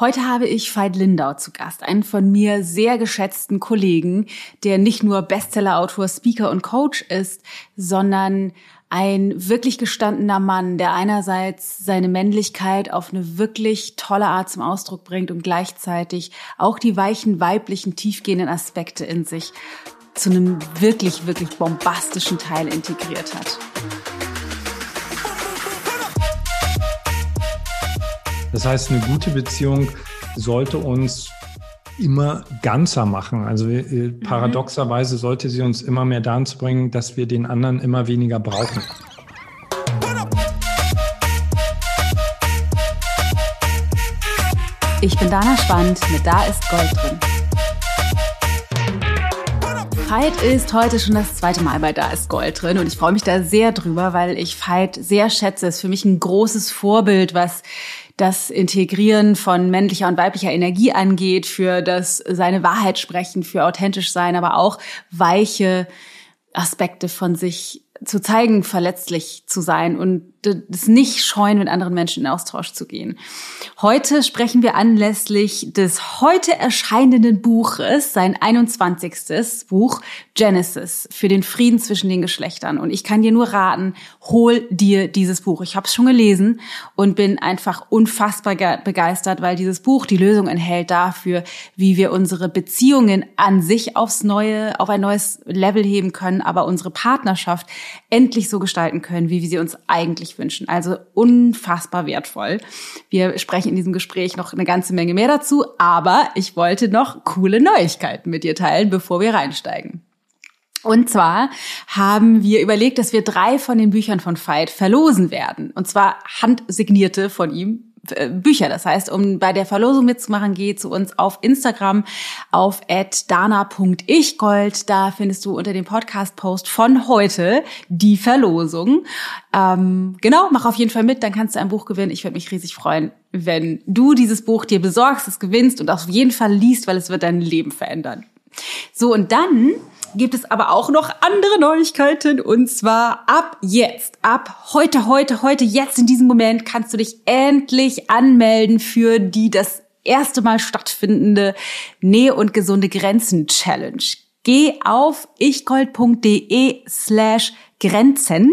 Heute habe ich Veit Lindau zu Gast, einen von mir sehr geschätzten Kollegen, der nicht nur Bestsellerautor, Speaker und Coach ist, sondern ein wirklich gestandener Mann, der einerseits seine Männlichkeit auf eine wirklich tolle Art zum Ausdruck bringt und gleichzeitig auch die weichen weiblichen, tiefgehenden Aspekte in sich zu einem wirklich, wirklich bombastischen Teil integriert hat. Das heißt, eine gute Beziehung sollte uns immer ganzer machen. Also äh, mhm. paradoxerweise sollte sie uns immer mehr dazu bringen, dass wir den anderen immer weniger brauchen. Ich bin Dana Spand mit Da ist Gold drin. Veit ist heute schon das zweite Mal bei Da ist Gold drin und ich freue mich da sehr drüber, weil ich Veit sehr schätze. Es ist für mich ein großes Vorbild, was das Integrieren von männlicher und weiblicher Energie angeht, für das seine Wahrheit sprechen, für authentisch sein, aber auch weiche Aspekte von sich zu zeigen, verletzlich zu sein und das nicht scheuen, mit anderen Menschen in Austausch zu gehen. Heute sprechen wir anlässlich des heute erscheinenden Buches, sein 21. Buch Genesis für den Frieden zwischen den Geschlechtern. Und ich kann dir nur raten, hol dir dieses Buch. Ich habe es schon gelesen und bin einfach unfassbar begeistert, weil dieses Buch die Lösung enthält dafür, wie wir unsere Beziehungen an sich aufs neue, auf ein neues Level heben können, aber unsere Partnerschaft endlich so gestalten können, wie wir sie uns eigentlich wünschen. Also unfassbar wertvoll. Wir sprechen in diesem Gespräch noch eine ganze Menge mehr dazu, aber ich wollte noch coole Neuigkeiten mit dir teilen, bevor wir reinsteigen. Und zwar haben wir überlegt, dass wir drei von den Büchern von Veit verlosen werden. Und zwar handsignierte von ihm Bücher. Das heißt, um bei der Verlosung mitzumachen, geh zu uns auf Instagram auf dana.ichgold. Da findest du unter dem Podcast-Post von heute die Verlosung. Ähm, genau, mach auf jeden Fall mit, dann kannst du ein Buch gewinnen. Ich würde mich riesig freuen, wenn du dieses Buch dir besorgst, es gewinnst und auf jeden Fall liest, weil es wird dein Leben verändern. So, und dann gibt es aber auch noch andere Neuigkeiten und zwar ab jetzt, ab heute, heute, heute, jetzt in diesem Moment kannst du dich endlich anmelden für die das erste Mal stattfindende Nähe und gesunde Grenzen Challenge. Geh auf ichgold.de slash Grenzen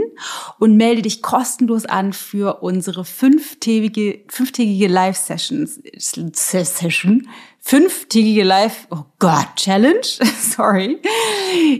und melde dich kostenlos an für unsere fünftägige, fünftägige Live-Sessions, Session, fünftägige Live, oh Gott, Challenge, sorry,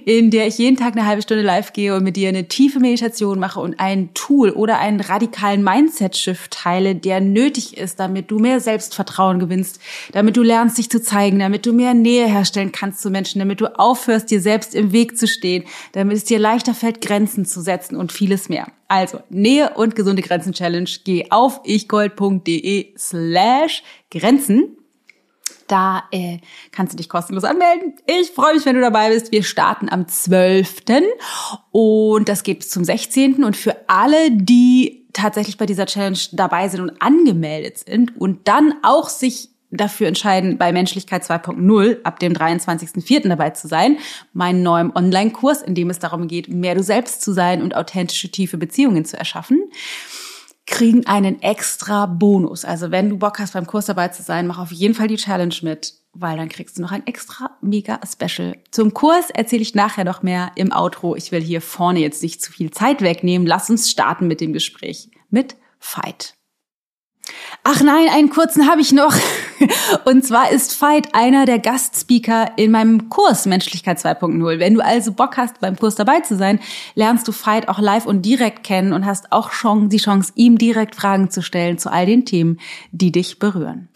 in der ich jeden Tag eine halbe Stunde live gehe und mit dir eine tiefe Meditation mache und ein Tool oder einen radikalen Mindset-Shift teile, der nötig ist, damit du mehr Selbstvertrauen gewinnst, damit du lernst, dich zu zeigen, damit du mehr Nähe herstellen kannst zu Menschen, damit du aufhörst, dir selbst im Weg zu stehen, damit es dir leichter fällt, Grenzen zu setzen und vieles mehr. Also, Nähe und gesunde Grenzen Challenge, geh auf ichgold.de slash Grenzen da äh, kannst du dich kostenlos anmelden. Ich freue mich, wenn du dabei bist. Wir starten am 12. und das geht bis zum 16. Und für alle, die tatsächlich bei dieser Challenge dabei sind und angemeldet sind und dann auch sich dafür entscheiden, bei Menschlichkeit 2.0 ab dem 23.04. dabei zu sein, meinen neuen Online-Kurs, in dem es darum geht, mehr du selbst zu sein und authentische, tiefe Beziehungen zu erschaffen kriegen einen extra Bonus. Also wenn du Bock hast, beim Kurs dabei zu sein, mach auf jeden Fall die Challenge mit, weil dann kriegst du noch ein extra mega Special. Zum Kurs erzähle ich nachher noch mehr im Outro. Ich will hier vorne jetzt nicht zu viel Zeit wegnehmen. Lass uns starten mit dem Gespräch mit Fight. Ach nein, einen kurzen habe ich noch. Und zwar ist Veit einer der Gastspeaker in meinem Kurs Menschlichkeit 2.0. Wenn du also Bock hast, beim Kurs dabei zu sein, lernst du Veit auch live und direkt kennen und hast auch schon die Chance, ihm direkt Fragen zu stellen zu all den Themen, die dich berühren.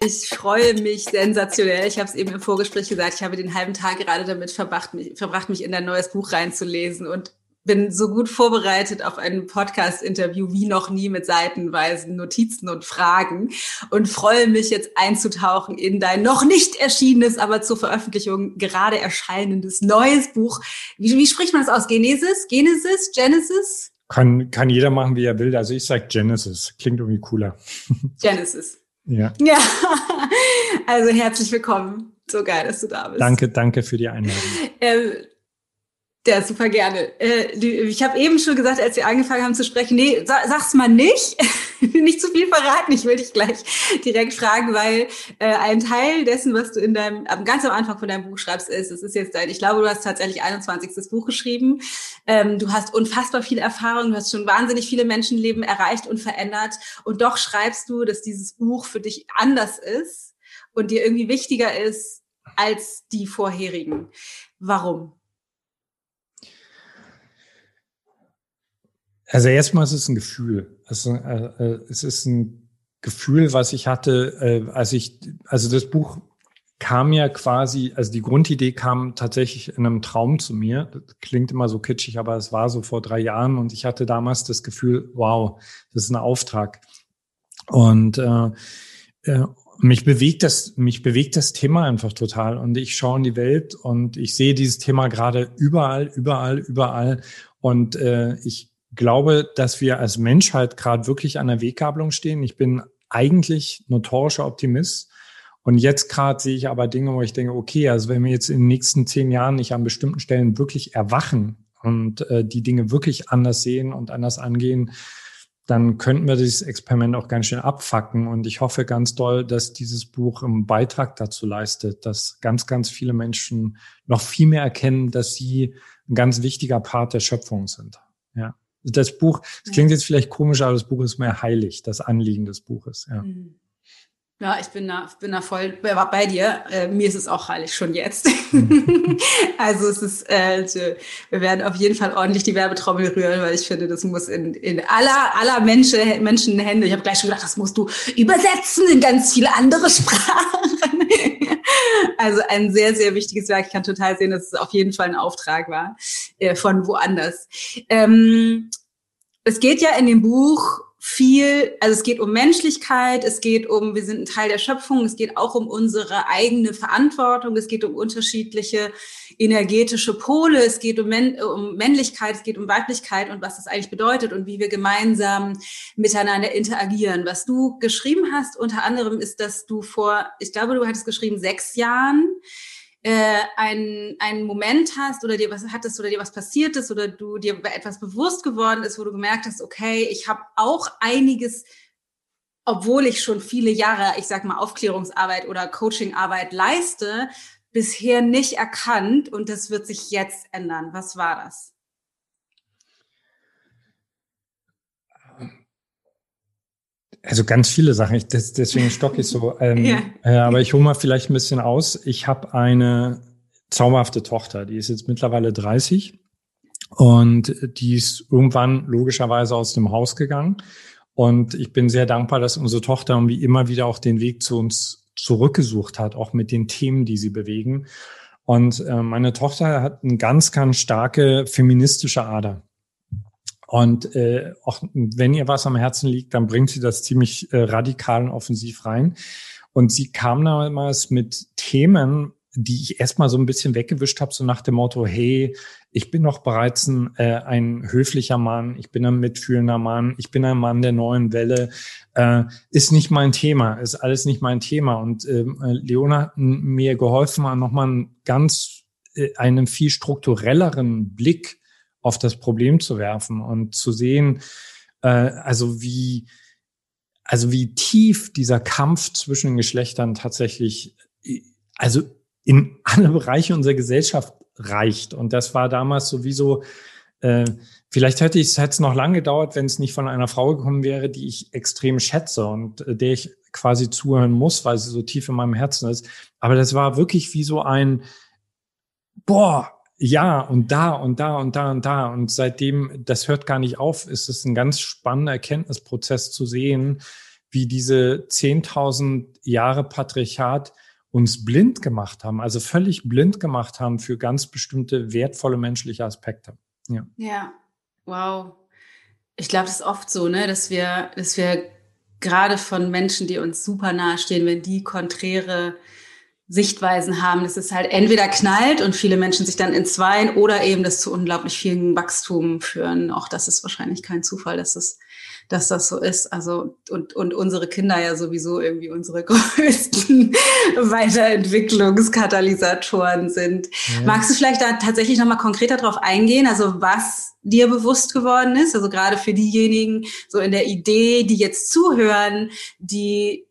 Ich freue mich sensationell. Ich habe es eben im Vorgespräch gesagt, ich habe den halben Tag gerade damit verbracht, mich, verbracht, mich in dein neues Buch reinzulesen und bin so gut vorbereitet auf ein Podcast-Interview wie noch nie mit seitenweisen Notizen und Fragen und freue mich jetzt einzutauchen in dein noch nicht erschienenes, aber zur Veröffentlichung gerade erscheinendes neues Buch. Wie, wie spricht man das aus? Genesis? Genesis? Genesis? Kann, kann jeder machen, wie er will. Also ich sage Genesis. Klingt irgendwie cooler. Genesis. Ja. Ja. Also herzlich willkommen. So geil, dass du da bist. Danke, danke für die Einladung. Ähm, Ja, super gerne. Äh, ich habe eben schon gesagt, als wir angefangen haben zu sprechen, nee, sag's mal nicht. nicht zu viel verraten. Ich will dich gleich direkt fragen, weil äh, ein Teil dessen, was du in deinem, ganz am Anfang von deinem Buch schreibst, ist, es ist jetzt dein, ich glaube, du hast tatsächlich 21. Buch geschrieben. Ähm, du hast unfassbar viel Erfahrung, du hast schon wahnsinnig viele Menschenleben erreicht und verändert. Und doch schreibst du, dass dieses Buch für dich anders ist und dir irgendwie wichtiger ist als die vorherigen. Warum? Also erstmal ist es ein Gefühl. Also, äh, äh, es ist ein Gefühl, was ich hatte, äh, als ich, also das Buch kam ja quasi, also die Grundidee kam tatsächlich in einem Traum zu mir. Das klingt immer so kitschig, aber es war so vor drei Jahren und ich hatte damals das Gefühl, wow, das ist ein Auftrag. Und äh, äh, mich bewegt das, mich bewegt das Thema einfach total. Und ich schaue in die Welt und ich sehe dieses Thema gerade überall, überall, überall. Und äh, ich glaube, dass wir als Menschheit gerade wirklich an der Weggabelung stehen. Ich bin eigentlich notorischer Optimist. Und jetzt gerade sehe ich aber Dinge, wo ich denke, okay, also wenn wir jetzt in den nächsten zehn Jahren nicht an bestimmten Stellen wirklich erwachen und äh, die Dinge wirklich anders sehen und anders angehen, dann könnten wir dieses Experiment auch ganz schön abfacken. Und ich hoffe ganz doll, dass dieses Buch einen Beitrag dazu leistet, dass ganz, ganz viele Menschen noch viel mehr erkennen, dass sie ein ganz wichtiger Part der Schöpfung sind. Ja. Das Buch, das klingt jetzt vielleicht komisch, aber das Buch ist mehr heilig, das Anliegen des Buches. Ja. Mhm. Ja, ich bin da, bin da voll bei dir. Äh, mir ist es auch heilig schon jetzt. Mhm. also es ist, äh, wir werden auf jeden Fall ordentlich die Werbetrommel rühren, weil ich finde, das muss in, in aller aller Menschen Menschenhände. Ich habe gleich schon gedacht, das musst du übersetzen in ganz viele andere Sprachen. Also ein sehr sehr wichtiges Werk. Ich kann total sehen, dass es auf jeden Fall ein Auftrag war äh, von woanders. Ähm, es geht ja in dem Buch viel, also es geht um Menschlichkeit, es geht um, wir sind ein Teil der Schöpfung, es geht auch um unsere eigene Verantwortung, es geht um unterschiedliche energetische Pole, es geht um, Männ um Männlichkeit, es geht um Weiblichkeit und was das eigentlich bedeutet und wie wir gemeinsam miteinander interagieren. Was du geschrieben hast, unter anderem ist, dass du vor, ich glaube, du hattest geschrieben, sechs Jahren äh, einen, einen Moment hast oder dir was hattest oder dir was passiert ist oder du dir etwas bewusst geworden ist, wo du gemerkt hast, okay, ich habe auch einiges, obwohl ich schon viele Jahre, ich sag mal, Aufklärungsarbeit oder Coachingarbeit leiste, bisher nicht erkannt und das wird sich jetzt ändern. Was war das? Also ganz viele Sachen. Ich, das, deswegen stocke ich so. Ähm, ja. äh, aber ich hole mal vielleicht ein bisschen aus. Ich habe eine zauberhafte Tochter, die ist jetzt mittlerweile 30 und die ist irgendwann logischerweise aus dem Haus gegangen. Und ich bin sehr dankbar, dass unsere Tochter irgendwie immer wieder auch den Weg zu uns zurückgesucht hat, auch mit den Themen, die sie bewegen. Und äh, meine Tochter hat eine ganz, ganz starke feministische Ader. Und äh, auch wenn ihr was am Herzen liegt, dann bringt sie das ziemlich äh, radikal und offensiv rein. Und sie kam damals mit Themen, die ich erstmal so ein bisschen weggewischt habe, so nach dem Motto, hey, ich bin doch bereits ein, äh, ein höflicher Mann, ich bin ein mitfühlender Mann, ich bin ein Mann der neuen Welle, äh, ist nicht mein Thema, ist alles nicht mein Thema. Und äh, Leona hat mir geholfen, nochmal einen ganz, äh, einen viel strukturelleren Blick auf das Problem zu werfen und zu sehen, äh, also wie, also wie tief dieser Kampf zwischen den Geschlechtern tatsächlich, also in alle Bereiche unserer Gesellschaft reicht. Und das war damals sowieso, äh, vielleicht hätte ich es hätte es noch lange gedauert, wenn es nicht von einer Frau gekommen wäre, die ich extrem schätze und äh, der ich quasi zuhören muss, weil sie so tief in meinem Herzen ist. Aber das war wirklich wie so ein, boah, ja, und da und da und da und da. Und seitdem, das hört gar nicht auf, ist es ein ganz spannender Erkenntnisprozess zu sehen, wie diese 10.000 Jahre Patriarchat uns blind gemacht haben, also völlig blind gemacht haben für ganz bestimmte wertvolle menschliche Aspekte. Ja, ja. wow. Ich glaube, das ist oft so, ne, dass wir, dass wir gerade von Menschen, die uns super nahe stehen, wenn die konträre Sichtweisen haben, dass es halt entweder knallt und viele Menschen sich dann entzweien oder eben das zu unglaublich vielen Wachstum führen. Auch das ist wahrscheinlich kein Zufall, dass es dass das so ist. Also und, und unsere Kinder ja sowieso irgendwie unsere größten Weiterentwicklungskatalysatoren sind. Ja. Magst du vielleicht da tatsächlich nochmal konkreter drauf eingehen? Also was dir bewusst geworden ist? Also gerade für diejenigen so in der Idee, die jetzt zuhören, die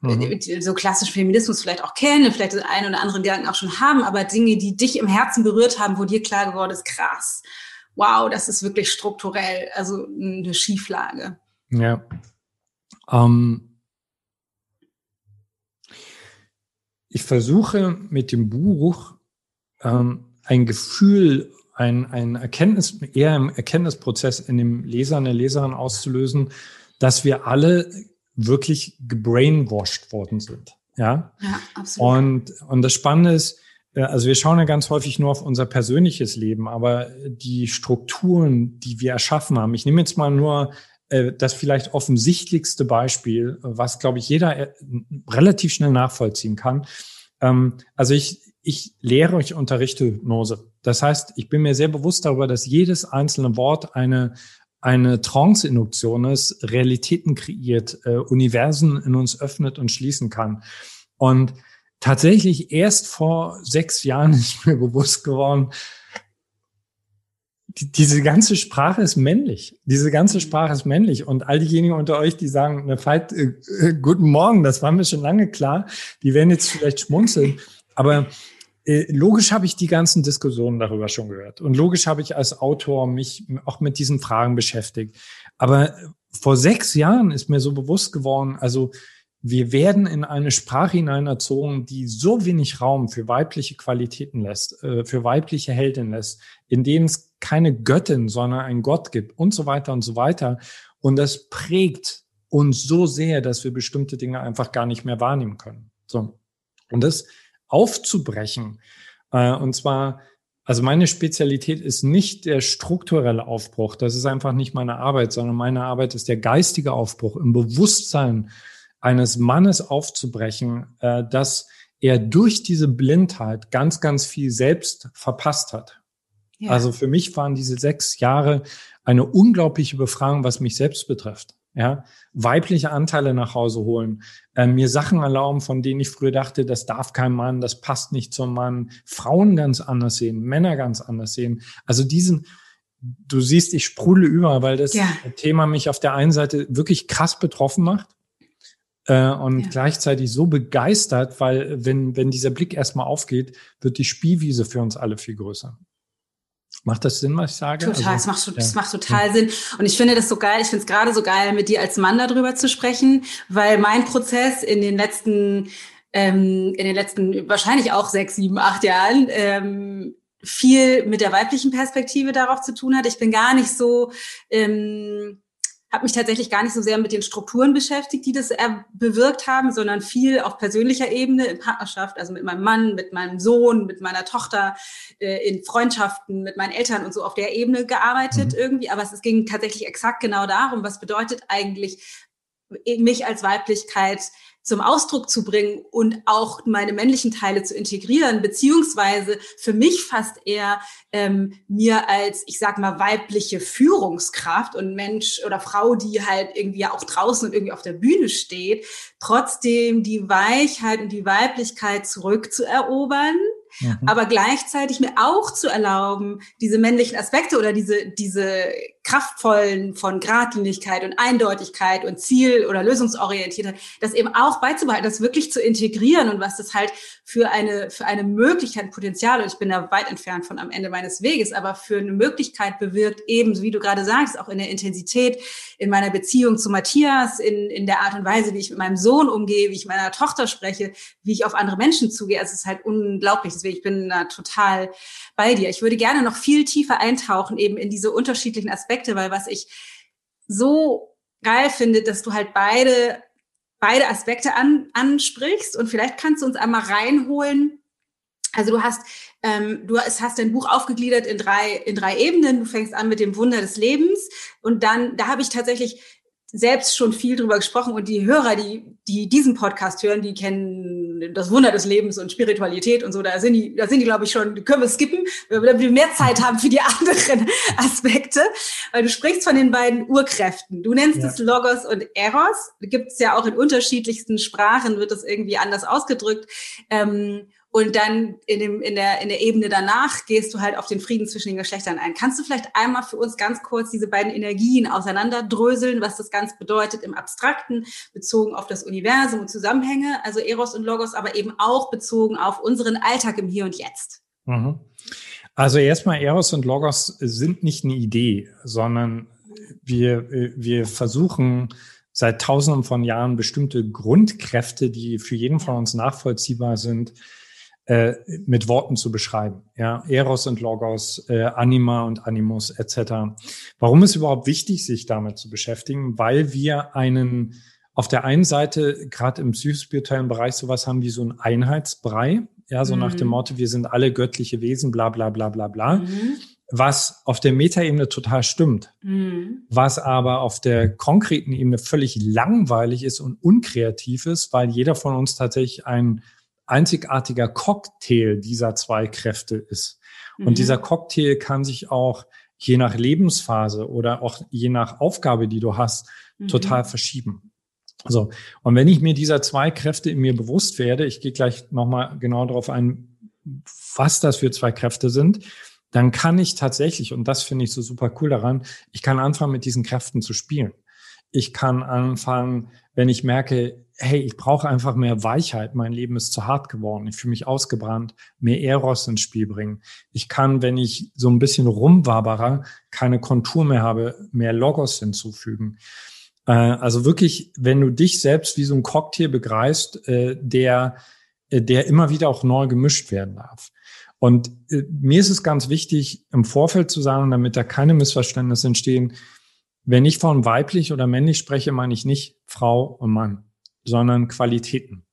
mhm. so klassischen Feminismus vielleicht auch kennen, vielleicht den einen oder anderen Gedanken auch schon haben, aber Dinge, die dich im Herzen berührt haben, wo dir klar geworden ist, krass, wow, das ist wirklich strukturell, also eine Schieflage. Ja. Ähm, ich versuche mit dem Buch ähm, ein Gefühl, ein, ein Erkenntnis, eher im Erkenntnisprozess in dem Leser, in der Leserin auszulösen, dass wir alle wirklich gebrainwashed worden sind. Ja, ja absolut. Und, und das Spannende ist, also wir schauen ja ganz häufig nur auf unser persönliches Leben, aber die Strukturen, die wir erschaffen haben, ich nehme jetzt mal nur äh, das vielleicht offensichtlichste Beispiel, was, glaube ich, jeder äh, relativ schnell nachvollziehen kann. Ähm, also ich, ich lehre, ich unterrichte Hypnose. Das heißt, ich bin mir sehr bewusst darüber, dass jedes einzelne Wort eine, eine Trance-Induktion ist, Realitäten kreiert, äh, Universen in uns öffnet und schließen kann. Und tatsächlich erst vor sechs Jahren ist mir bewusst geworden, die, diese ganze Sprache ist männlich. Diese ganze Sprache ist männlich. Und all diejenigen unter euch, die sagen, ne, Veit, äh, äh, guten Morgen, das war mir schon lange klar, die werden jetzt vielleicht schmunzeln. Aber äh, logisch habe ich die ganzen Diskussionen darüber schon gehört. Und logisch habe ich als Autor mich auch mit diesen Fragen beschäftigt. Aber vor sechs Jahren ist mir so bewusst geworden, also wir werden in eine Sprache hineinerzogen, die so wenig Raum für weibliche Qualitäten lässt, äh, für weibliche Heldin lässt, in denen es keine Göttin, sondern einen Gott gibt und so weiter und so weiter. Und das prägt uns so sehr, dass wir bestimmte Dinge einfach gar nicht mehr wahrnehmen können. So. Und das aufzubrechen, äh, und zwar also meine Spezialität ist nicht der strukturelle Aufbruch. Das ist einfach nicht meine Arbeit, sondern meine Arbeit ist der geistige Aufbruch im Bewusstsein eines Mannes aufzubrechen, äh, dass er durch diese Blindheit ganz, ganz viel selbst verpasst hat. Ja. Also für mich waren diese sechs Jahre eine unglaubliche Befragung, was mich selbst betrifft. Ja, weibliche Anteile nach Hause holen, äh, mir Sachen erlauben, von denen ich früher dachte, das darf kein Mann, das passt nicht zum Mann, Frauen ganz anders sehen, Männer ganz anders sehen. Also diesen, du siehst, ich sprudle über, weil das ja. Thema mich auf der einen Seite wirklich krass betroffen macht äh, und ja. gleichzeitig so begeistert, weil wenn, wenn dieser Blick erstmal aufgeht, wird die Spielwiese für uns alle viel größer. Macht das Sinn, was ich sage? Total, also, es, macht, ja. macht total ja. Sinn. Und ich finde das so geil, ich finde es gerade so geil, mit dir als Mann darüber zu sprechen, weil mein Prozess in den letzten, ähm, in den letzten wahrscheinlich auch sechs, sieben, acht Jahren ähm, viel mit der weiblichen Perspektive darauf zu tun hat. Ich bin gar nicht so ähm, habe mich tatsächlich gar nicht so sehr mit den Strukturen beschäftigt, die das bewirkt haben, sondern viel auf persönlicher Ebene in Partnerschaft, also mit meinem Mann, mit meinem Sohn, mit meiner Tochter, äh, in Freundschaften, mit meinen Eltern und so auf der Ebene gearbeitet mhm. irgendwie. Aber es ging tatsächlich exakt genau darum, was bedeutet eigentlich mich als Weiblichkeit zum Ausdruck zu bringen und auch meine männlichen Teile zu integrieren, beziehungsweise für mich fast eher ähm, mir als, ich sag mal, weibliche Führungskraft und Mensch oder Frau, die halt irgendwie auch draußen und irgendwie auf der Bühne steht, trotzdem die Weichheit und die Weiblichkeit zurückzuerobern Mhm. Aber gleichzeitig mir auch zu erlauben, diese männlichen Aspekte oder diese, diese kraftvollen von Gradlinigkeit und Eindeutigkeit und Ziel- oder Lösungsorientiertheit, das eben auch beizubehalten, das wirklich zu integrieren und was das halt für eine, für eine Möglichkeit, Potenzial, und ich bin da weit entfernt von am Ende meines Weges, aber für eine Möglichkeit bewirkt, eben, wie du gerade sagst, auch in der Intensität, in meiner Beziehung zu Matthias, in, in der Art und Weise, wie ich mit meinem Sohn umgehe, wie ich meiner Tochter spreche, wie ich auf andere Menschen zugehe. Also es ist halt unglaublich. Deswegen, ich bin da total bei dir. Ich würde gerne noch viel tiefer eintauchen, eben in diese unterschiedlichen Aspekte, weil was ich so geil finde, dass du halt beide, beide Aspekte an, ansprichst und vielleicht kannst du uns einmal reinholen. Also du hast, ähm, du hast dein Buch aufgegliedert in drei, in drei Ebenen. Du fängst an mit dem Wunder des Lebens und dann, da habe ich tatsächlich selbst schon viel drüber gesprochen und die Hörer, die, die diesen Podcast hören, die kennen das Wunder des Lebens und Spiritualität und so, da sind die, da sind die, glaube ich, schon, können wir skippen, damit wir mehr Zeit haben für die anderen Aspekte. Weil du sprichst von den beiden Urkräften. Du nennst ja. es Logos und Eros. Gibt es ja auch in unterschiedlichsten Sprachen, wird das irgendwie anders ausgedrückt. Ähm, und dann in, dem, in, der, in der Ebene danach gehst du halt auf den Frieden zwischen den Geschlechtern ein. Kannst du vielleicht einmal für uns ganz kurz diese beiden Energien auseinanderdröseln, was das Ganze bedeutet im Abstrakten, bezogen auf das Universum und Zusammenhänge, also Eros und Logos, aber eben auch bezogen auf unseren Alltag im Hier und Jetzt? Mhm. Also erstmal Eros und Logos sind nicht eine Idee, sondern wir, wir versuchen seit tausenden von Jahren bestimmte Grundkräfte, die für jeden von uns nachvollziehbar sind, äh, mit Worten zu beschreiben. Ja, Eros und Logos, äh, Anima und Animus etc. Warum ist überhaupt wichtig, sich damit zu beschäftigen? Weil wir einen auf der einen Seite gerade im psychospirituellen Bereich sowas haben wie so ein Einheitsbrei, ja, so mhm. nach dem mhm. Motto, wir sind alle göttliche Wesen, bla bla bla bla bla. Mhm. Was auf der Metaebene total stimmt, mhm. was aber auf der konkreten Ebene völlig langweilig ist und unkreativ ist, weil jeder von uns tatsächlich ein einzigartiger Cocktail dieser zwei Kräfte ist. Und mhm. dieser Cocktail kann sich auch je nach Lebensphase oder auch je nach Aufgabe, die du hast, mhm. total verschieben. So. Und wenn ich mir dieser zwei Kräfte in mir bewusst werde, ich gehe gleich nochmal genau darauf ein, was das für zwei Kräfte sind, dann kann ich tatsächlich, und das finde ich so super cool daran, ich kann anfangen, mit diesen Kräften zu spielen. Ich kann anfangen, wenn ich merke, hey, ich brauche einfach mehr Weichheit, mein Leben ist zu hart geworden, ich fühle mich ausgebrannt, mehr Eros ins Spiel bringen. Ich kann, wenn ich so ein bisschen rumwaberer, keine Kontur mehr habe, mehr Logos hinzufügen. Äh, also wirklich, wenn du dich selbst wie so ein Cocktail begreifst, äh, der, äh, der immer wieder auch neu gemischt werden darf. Und mir ist es ganz wichtig, im Vorfeld zu sagen, damit da keine Missverständnisse entstehen, wenn ich von weiblich oder männlich spreche, meine ich nicht Frau und Mann, sondern Qualitäten.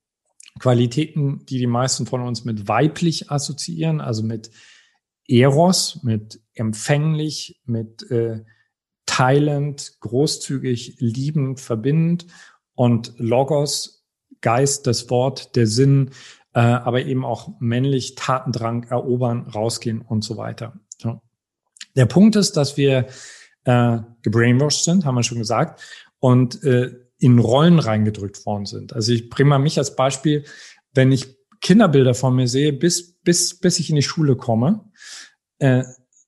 Qualitäten, die die meisten von uns mit weiblich assoziieren, also mit Eros, mit empfänglich, mit äh, teilend, großzügig, liebend, verbindend und Logos, Geist, das Wort, der Sinn, äh, aber eben auch männlich, Tatendrang, erobern, rausgehen und so weiter. Ja. Der Punkt ist, dass wir äh, gebrainwashed sind, haben wir schon gesagt, und äh, in Rollen reingedrückt worden sind. Also ich bringe mal mich als Beispiel, wenn ich Kinderbilder von mir sehe, bis, bis, bis ich in die Schule komme, äh,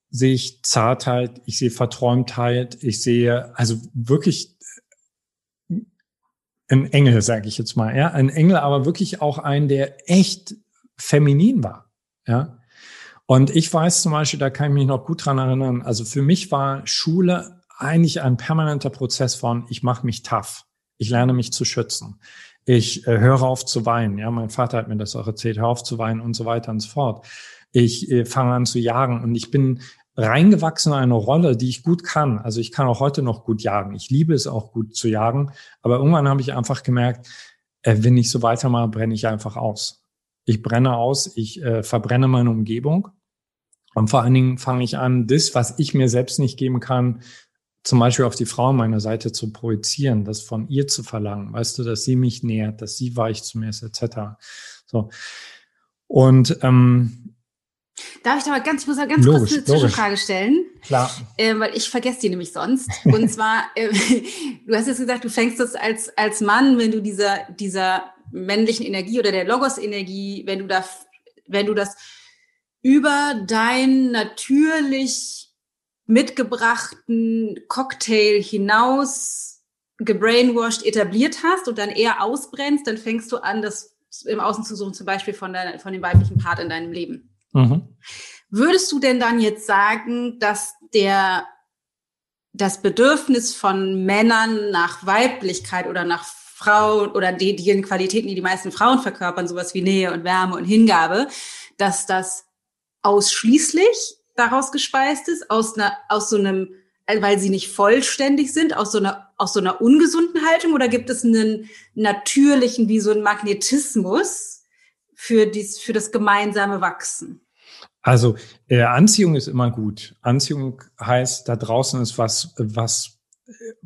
sehe ich Zartheit, ich sehe Verträumtheit, ich sehe also wirklich ein Engel, sage ich jetzt mal, ja, ein Engel, aber wirklich auch ein, der echt feminin war, ja. Und ich weiß zum Beispiel, da kann ich mich noch gut dran erinnern, also für mich war Schule eigentlich ein permanenter Prozess von, ich mache mich tough, ich lerne mich zu schützen, ich äh, höre auf zu weinen, ja, mein Vater hat mir das auch erzählt, hör auf zu weinen und so weiter und so fort. Ich äh, fange an zu jagen und ich bin reingewachsen in eine Rolle, die ich gut kann. Also ich kann auch heute noch gut jagen. Ich liebe es auch gut zu jagen. Aber irgendwann habe ich einfach gemerkt, äh, wenn ich so weitermache, brenne ich einfach aus. Ich brenne aus, ich äh, verbrenne meine Umgebung. Und vor allen Dingen fange ich an, das, was ich mir selbst nicht geben kann, zum Beispiel auf die Frau an meiner Seite zu projizieren, das von ihr zu verlangen, weißt du, dass sie mich nähert, dass sie weich zu mir ist, etc. So. Und ähm, Darf ich da mal ganz, ich muss mal ganz logisch, kurz eine Zwischenfrage stellen? Klar. Äh, weil ich vergesse die nämlich sonst. Und zwar, äh, du hast jetzt gesagt, du fängst das als, als Mann, wenn du dieser, dieser männlichen Energie oder der Logos-Energie, wenn du da, wenn du das über dein natürlich mitgebrachten Cocktail hinaus gebrainwashed etabliert hast und dann eher ausbrennst, dann fängst du an, das im Außen zu suchen, zum Beispiel von, deiner, von dem weiblichen Part in deinem Leben. Mhm. Würdest du denn dann jetzt sagen, dass der das Bedürfnis von Männern nach Weiblichkeit oder nach Frauen oder die, die Qualitäten, die die meisten Frauen verkörpern, sowas wie Nähe und Wärme und Hingabe, dass das ausschließlich daraus gespeist ist, aus einer, aus so einem, weil sie nicht vollständig sind, aus so einer, aus so einer ungesunden Haltung, oder gibt es einen natürlichen, wie so ein Magnetismus für dies, für das gemeinsame Wachsen? Also äh, Anziehung ist immer gut. Anziehung heißt, da draußen ist was, was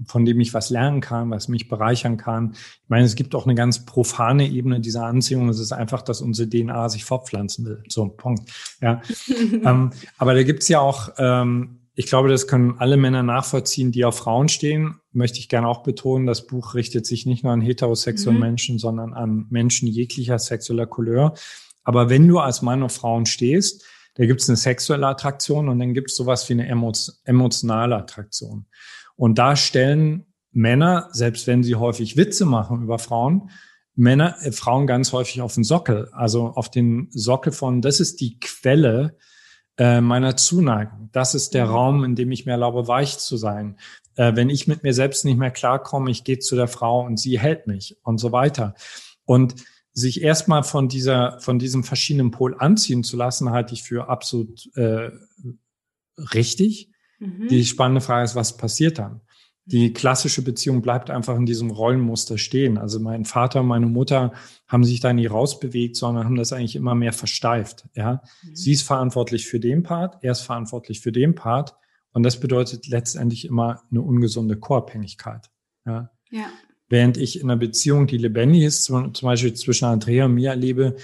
von dem ich was lernen kann, was mich bereichern kann. Ich meine, es gibt auch eine ganz profane Ebene dieser Anziehung. Es ist einfach, dass unsere DNA sich fortpflanzen will. So, Punkt. Ja. ähm, aber da gibt's ja auch, ähm, ich glaube, das können alle Männer nachvollziehen, die auf Frauen stehen. Möchte ich gerne auch betonen, das Buch richtet sich nicht nur an heterosexuelle mhm. Menschen, sondern an Menschen jeglicher sexueller Couleur. Aber wenn du als Mann auf Frauen stehst, da gibt's eine sexuelle Attraktion und dann gibt's sowas wie eine emotionale Attraktion. Und da stellen Männer, selbst wenn sie häufig Witze machen über Frauen, Männer, äh, Frauen ganz häufig auf den Sockel, also auf den Sockel von, das ist die Quelle äh, meiner Zuneigung. Das ist der mhm. Raum, in dem ich mir erlaube, weich zu sein. Äh, wenn ich mit mir selbst nicht mehr klarkomme, ich gehe zu der Frau und sie hält mich und so weiter. Und sich erstmal von dieser, von diesem verschiedenen Pol anziehen zu lassen, halte ich für absolut äh, richtig. Mhm. Die spannende Frage ist, was passiert dann? Die klassische Beziehung bleibt einfach in diesem Rollenmuster stehen. Also mein Vater und meine Mutter haben sich da nie rausbewegt, sondern haben das eigentlich immer mehr versteift. Ja, mhm. sie ist verantwortlich für den Part, er ist verantwortlich für den Part. Und das bedeutet letztendlich immer eine ungesunde Co-Abhängigkeit. Ja. ja. Während ich in einer Beziehung, die lebendig ist, zum Beispiel zwischen Andrea und mir erlebe,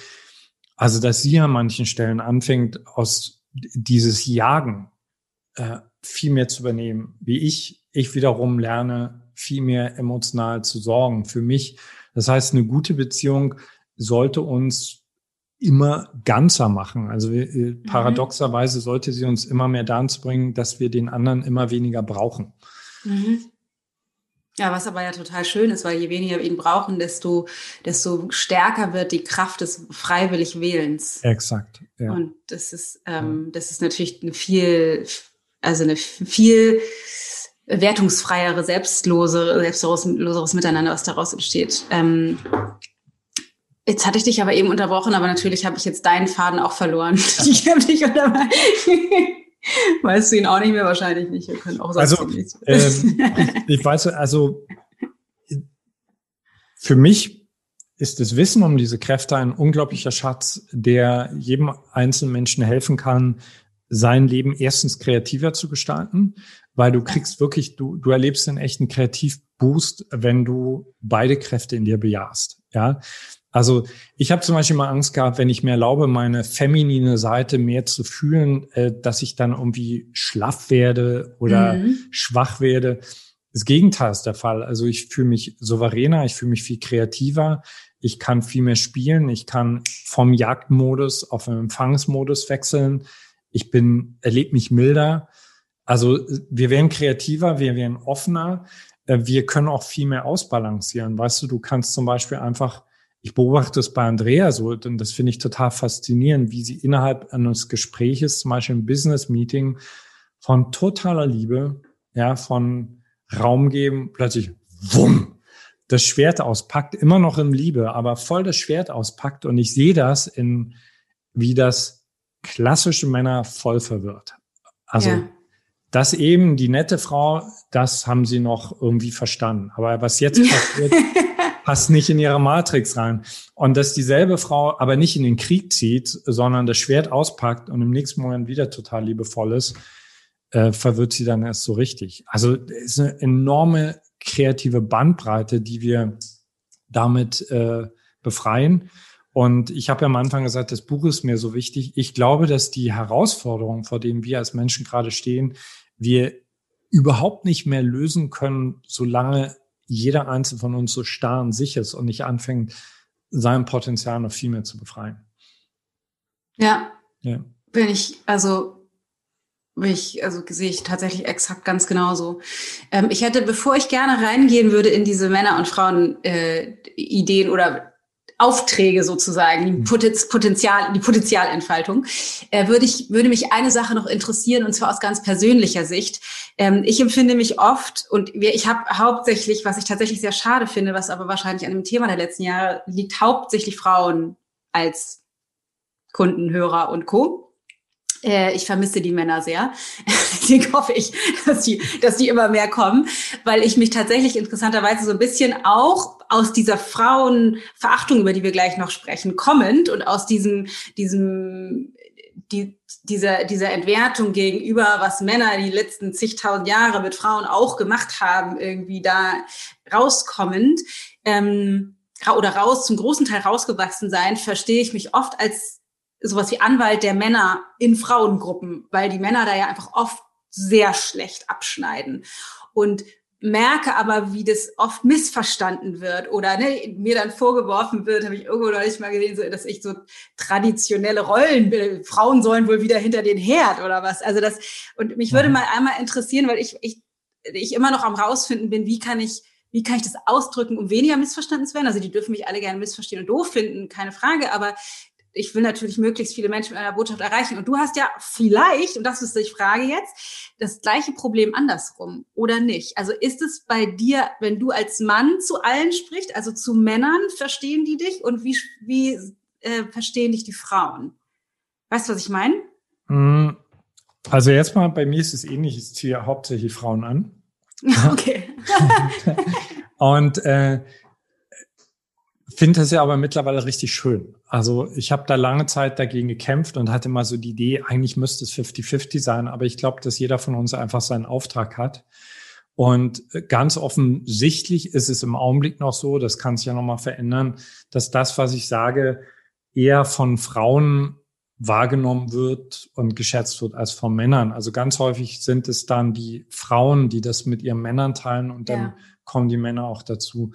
also dass sie an manchen Stellen anfängt, aus dieses Jagen äh, viel mehr zu übernehmen, wie ich, ich wiederum lerne, viel mehr emotional zu sorgen für mich. Das heißt, eine gute Beziehung sollte uns immer ganzer machen. Also mhm. paradoxerweise sollte sie uns immer mehr dazu bringen, dass wir den anderen immer weniger brauchen. Mhm. Ja, was aber ja total schön ist, weil je weniger wir ihn brauchen, desto, desto stärker wird die Kraft des freiwillig Wählens. Exakt. Ja. Und das ist, ähm, das ist natürlich eine viel, also eine viel wertungsfreiere, selbstlose, selbstloseres Miteinander, was daraus entsteht. Ähm, jetzt hatte ich dich aber eben unterbrochen, aber natürlich habe ich jetzt deinen Faden auch verloren. ich habe dich unterbrochen. weißt du ihn auch nicht mehr? Wahrscheinlich nicht. Wir können auch also, ähm, ich, ich weiß, also für mich ist das Wissen um diese Kräfte ein unglaublicher Schatz, der jedem einzelnen Menschen helfen kann, sein Leben erstens kreativer zu gestalten, weil du kriegst wirklich, du, du erlebst einen echten Kreativboost, wenn du beide Kräfte in dir bejahst. Ja, also ich habe zum Beispiel mal Angst gehabt, wenn ich mir erlaube, meine feminine Seite mehr zu fühlen, äh, dass ich dann irgendwie schlaff werde oder mhm. schwach werde. Das Gegenteil ist der Fall. Also ich fühle mich souveräner, ich fühle mich viel kreativer, ich kann viel mehr spielen, ich kann vom Jagdmodus auf den Empfangsmodus wechseln ich bin, erlebe mich milder. Also wir werden kreativer, wir werden offener, äh, wir können auch viel mehr ausbalancieren. Weißt du, du kannst zum Beispiel einfach, ich beobachte es bei Andrea so, und das finde ich total faszinierend, wie sie innerhalb eines Gespräches, zum Beispiel im Business-Meeting, von totaler Liebe, ja, von Raum geben, plötzlich, wumm, das Schwert auspackt, immer noch in Liebe, aber voll das Schwert auspackt. Und ich sehe das in, wie das klassische Männer voll verwirrt. Also ja. das eben, die nette Frau, das haben sie noch irgendwie verstanden. Aber was jetzt passiert, passt nicht in ihre Matrix rein. Und dass dieselbe Frau aber nicht in den Krieg zieht, sondern das Schwert auspackt und im nächsten Moment wieder total liebevoll ist, äh, verwirrt sie dann erst so richtig. Also es ist eine enorme kreative Bandbreite, die wir damit äh, befreien. Und ich habe ja am Anfang gesagt, das Buch ist mir so wichtig. Ich glaube, dass die Herausforderungen, vor denen wir als Menschen gerade stehen, wir überhaupt nicht mehr lösen können, solange jeder Einzelne von uns so starr in sich ist und nicht anfängt, sein Potenzial noch viel mehr zu befreien. Ja. ja. Bin ich, also bin ich, also sehe ich tatsächlich exakt ganz genauso. Ähm, ich hätte, bevor ich gerne reingehen würde in diese Männer- und Frauen-Ideen äh, oder Aufträge sozusagen, die mhm. Potenzial, die Potenzialentfaltung, äh, würde ich, würde mich eine Sache noch interessieren und zwar aus ganz persönlicher Sicht. Ähm, ich empfinde mich oft und ich habe hauptsächlich, was ich tatsächlich sehr schade finde, was aber wahrscheinlich an dem Thema der letzten Jahre liegt, hauptsächlich Frauen als Kunden, Hörer und Co. Äh, ich vermisse die Männer sehr. Deswegen hoffe ich, dass die, dass die immer mehr kommen, weil ich mich tatsächlich interessanterweise so ein bisschen auch aus dieser Frauenverachtung, über die wir gleich noch sprechen, kommend und aus diesem, diesem die, diese, diese Entwertung gegenüber, was Männer die letzten zigtausend Jahre mit Frauen auch gemacht haben, irgendwie da rauskommend ähm, oder raus, zum großen Teil rausgewachsen sein, verstehe ich mich oft als sowas wie Anwalt der Männer in Frauengruppen, weil die Männer da ja einfach oft sehr schlecht abschneiden. Und merke aber, wie das oft missverstanden wird oder ne, mir dann vorgeworfen wird, habe ich irgendwo noch nicht mal gesehen, so, dass ich so traditionelle Rollen bin. Frauen sollen wohl wieder hinter den Herd oder was. Also das, und mich würde mhm. mal einmal interessieren, weil ich, ich, ich immer noch am rausfinden bin, wie kann ich, wie kann ich das ausdrücken, um weniger missverstanden zu werden? Also die dürfen mich alle gerne missverstehen und doof finden, keine Frage, aber ich will natürlich möglichst viele Menschen mit einer Botschaft erreichen. Und du hast ja vielleicht, und das ist die Frage jetzt, das gleiche Problem andersrum oder nicht? Also ist es bei dir, wenn du als Mann zu allen sprichst, also zu Männern, verstehen die dich und wie, wie äh, verstehen dich die Frauen? Weißt du, was ich meine? Hm, also erstmal, bei mir ist es ähnlich, ich ziehe hauptsächlich Frauen an. Okay. und äh, finde es ja aber mittlerweile richtig schön. Also ich habe da lange Zeit dagegen gekämpft und hatte mal so die Idee, eigentlich müsste es 50-50 sein, aber ich glaube, dass jeder von uns einfach seinen Auftrag hat. Und ganz offensichtlich ist es im Augenblick noch so, das kann sich ja nochmal verändern, dass das, was ich sage, eher von Frauen wahrgenommen wird und geschätzt wird als von Männern. Also ganz häufig sind es dann die Frauen, die das mit ihren Männern teilen und dann ja. kommen die Männer auch dazu.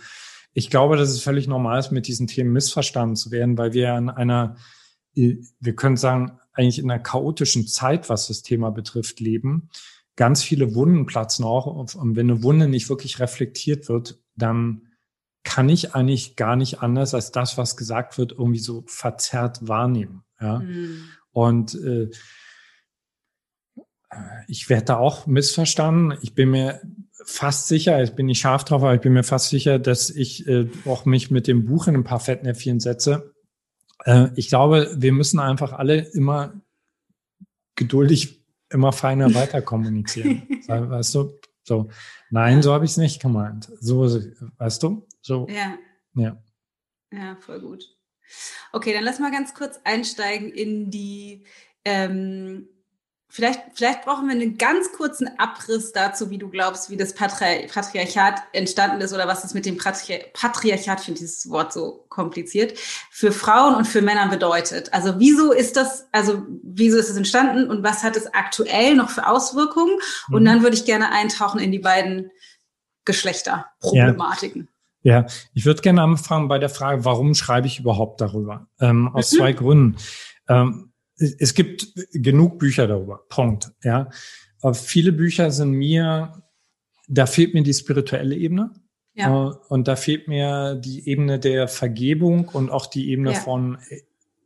Ich glaube, dass es völlig normal ist, mit diesen Themen missverstanden zu werden, weil wir in einer, wir können sagen, eigentlich in einer chaotischen Zeit, was das Thema betrifft, leben. Ganz viele Wunden platzen auch. Und wenn eine Wunde nicht wirklich reflektiert wird, dann kann ich eigentlich gar nicht anders als das, was gesagt wird, irgendwie so verzerrt wahrnehmen. Ja. Mhm. Und äh, ich werde da auch missverstanden. Ich bin mir fast sicher, ich bin nicht scharf drauf, aber ich bin mir fast sicher, dass ich äh, auch mich mit dem Buch in ein paar Fettnäpfchen setze. Äh, ich glaube, wir müssen einfach alle immer geduldig, immer feiner weiter kommunizieren. weißt du? So, nein, so habe ich es nicht gemeint. So, weißt du? So. Ja. Ja. Ja, voll gut. Okay, dann lass mal ganz kurz einsteigen in die ähm, Vielleicht, vielleicht brauchen wir einen ganz kurzen Abriss dazu, wie du glaubst, wie das Patri Patriarchat entstanden ist oder was es mit dem Patri Patriarchat, ich finde dieses Wort so kompliziert, für Frauen und für Männer bedeutet. Also wieso ist das, also wieso ist es entstanden und was hat es aktuell noch für Auswirkungen? Mhm. Und dann würde ich gerne eintauchen in die beiden Geschlechterproblematiken. Ja. ja, ich würde gerne anfangen bei der Frage, warum schreibe ich überhaupt darüber? Ähm, aus mhm. zwei Gründen. Ähm, es gibt genug Bücher darüber. Punkt. Ja. Aber viele Bücher sind mir, da fehlt mir die spirituelle Ebene. Ja. Äh, und da fehlt mir die Ebene der Vergebung und auch die Ebene ja. von,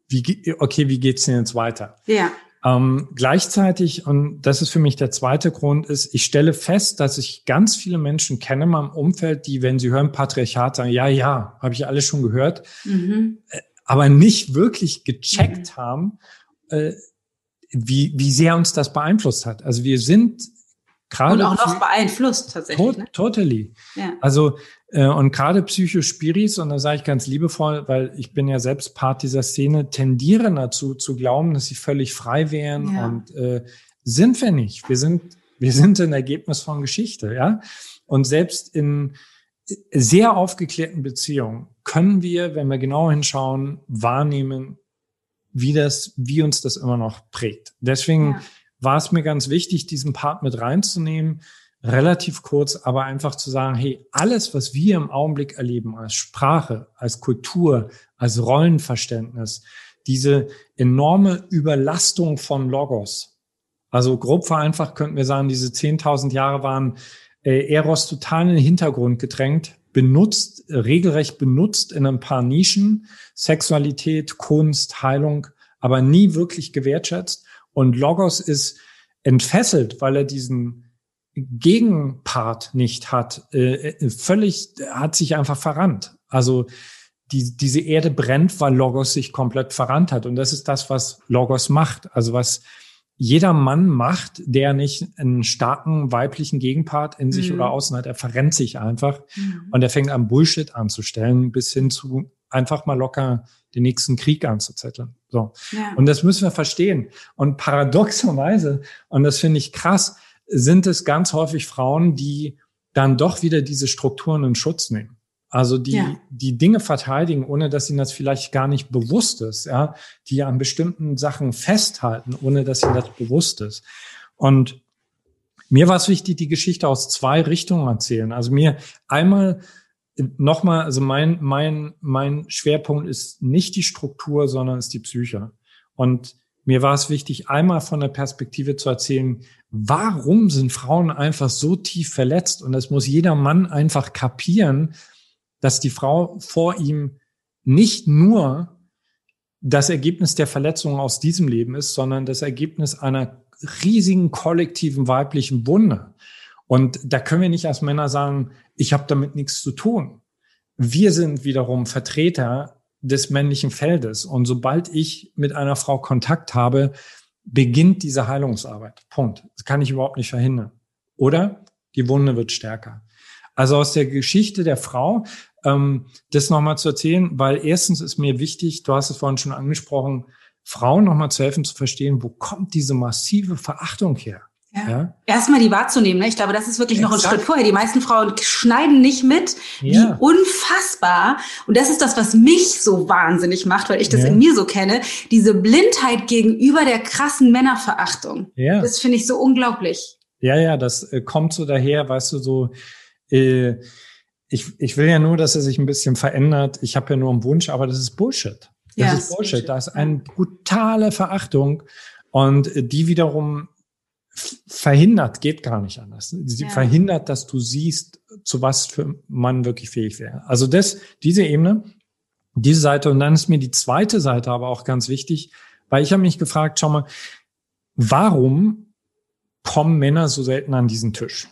wie, okay, wie geht's denn jetzt weiter? Ja. Ähm, gleichzeitig, und das ist für mich der zweite Grund, ist, ich stelle fest, dass ich ganz viele Menschen kenne in meinem Umfeld, die, wenn sie hören Patriarchat, sagen, ja, ja, habe ich alles schon gehört, mhm. Äh, aber nicht wirklich gecheckt mhm. haben, äh, wie, wie sehr uns das beeinflusst hat. Also wir sind gerade. Und auch noch beeinflusst tatsächlich. To ne? Totally. Ja. Also, äh, und gerade Psychospiris, und da sage ich ganz liebevoll, weil ich bin ja selbst Part dieser Szene, tendieren dazu zu glauben, dass sie völlig frei wären ja. und äh, sind wir nicht. Wir sind, wir sind ein Ergebnis von Geschichte, ja. Und selbst in sehr aufgeklärten Beziehungen können wir, wenn wir genau hinschauen, wahrnehmen, wie das, wie uns das immer noch prägt. Deswegen ja. war es mir ganz wichtig, diesen Part mit reinzunehmen, relativ kurz, aber einfach zu sagen, hey, alles, was wir im Augenblick erleben als Sprache, als Kultur, als Rollenverständnis, diese enorme Überlastung von Logos. Also grob vereinfacht könnten wir sagen, diese 10.000 Jahre waren äh, Eros total in den Hintergrund gedrängt, benutzt, regelrecht benutzt in ein paar Nischen, Sexualität, Kunst, Heilung, aber nie wirklich gewertschätzt. Und Logos ist entfesselt, weil er diesen Gegenpart nicht hat, äh, äh, völlig, hat sich einfach verrannt. Also die, diese Erde brennt, weil Logos sich komplett verrannt hat. Und das ist das, was Logos macht. Also was jeder Mann macht, der nicht einen starken weiblichen Gegenpart in sich mhm. oder außen hat. Er verrennt sich einfach mhm. und er fängt an Bullshit anzustellen, bis hin zu einfach mal locker den nächsten Krieg anzuzetteln. So. Ja. Und das müssen wir verstehen. Und paradoxerweise, und das finde ich krass, sind es ganz häufig Frauen, die dann doch wieder diese Strukturen in Schutz nehmen. Also die, ja. die Dinge verteidigen, ohne dass ihnen das vielleicht gar nicht bewusst ist, ja, die an bestimmten Sachen festhalten, ohne dass ihnen das bewusst ist. Und mir war es wichtig, die Geschichte aus zwei Richtungen erzählen. Also mir einmal nochmal, also mein, mein, mein Schwerpunkt ist nicht die Struktur, sondern ist die Psyche. Und mir war es wichtig, einmal von der Perspektive zu erzählen, warum sind Frauen einfach so tief verletzt? Und das muss jeder Mann einfach kapieren, dass die Frau vor ihm nicht nur das Ergebnis der Verletzung aus diesem Leben ist, sondern das Ergebnis einer riesigen kollektiven weiblichen Wunde. Und da können wir nicht als Männer sagen, ich habe damit nichts zu tun. Wir sind wiederum Vertreter des männlichen Feldes. Und sobald ich mit einer Frau Kontakt habe, beginnt diese Heilungsarbeit. Punkt. Das kann ich überhaupt nicht verhindern. Oder die Wunde wird stärker. Also aus der Geschichte der Frau, ähm, das nochmal zu erzählen, weil erstens ist mir wichtig, du hast es vorhin schon angesprochen, Frauen nochmal zu helfen zu verstehen, wo kommt diese massive Verachtung her? Ja. ja. Erstmal die wahrzunehmen. Ne? Ich glaube, das ist wirklich Exakt. noch ein Schritt vorher. Die meisten Frauen schneiden nicht mit. Wie ja. unfassbar. Und das ist das, was mich so wahnsinnig macht, weil ich das ja. in mir so kenne. Diese Blindheit gegenüber der krassen Männerverachtung. Ja. Das finde ich so unglaublich. Ja, ja, das äh, kommt so daher, weißt du, so, äh, ich, ich will ja nur, dass er sich ein bisschen verändert. Ich habe ja nur einen Wunsch, aber das ist Bullshit. Das ja, ist Bullshit. Bullshit. Das ist eine brutale Verachtung. Und die wiederum verhindert, geht gar nicht anders. Sie ja. verhindert, dass du siehst, zu was für man wirklich fähig wäre. Also das, diese Ebene, diese Seite und dann ist mir die zweite Seite aber auch ganz wichtig, weil ich habe mich gefragt, schau mal, warum kommen Männer so selten an diesen Tisch?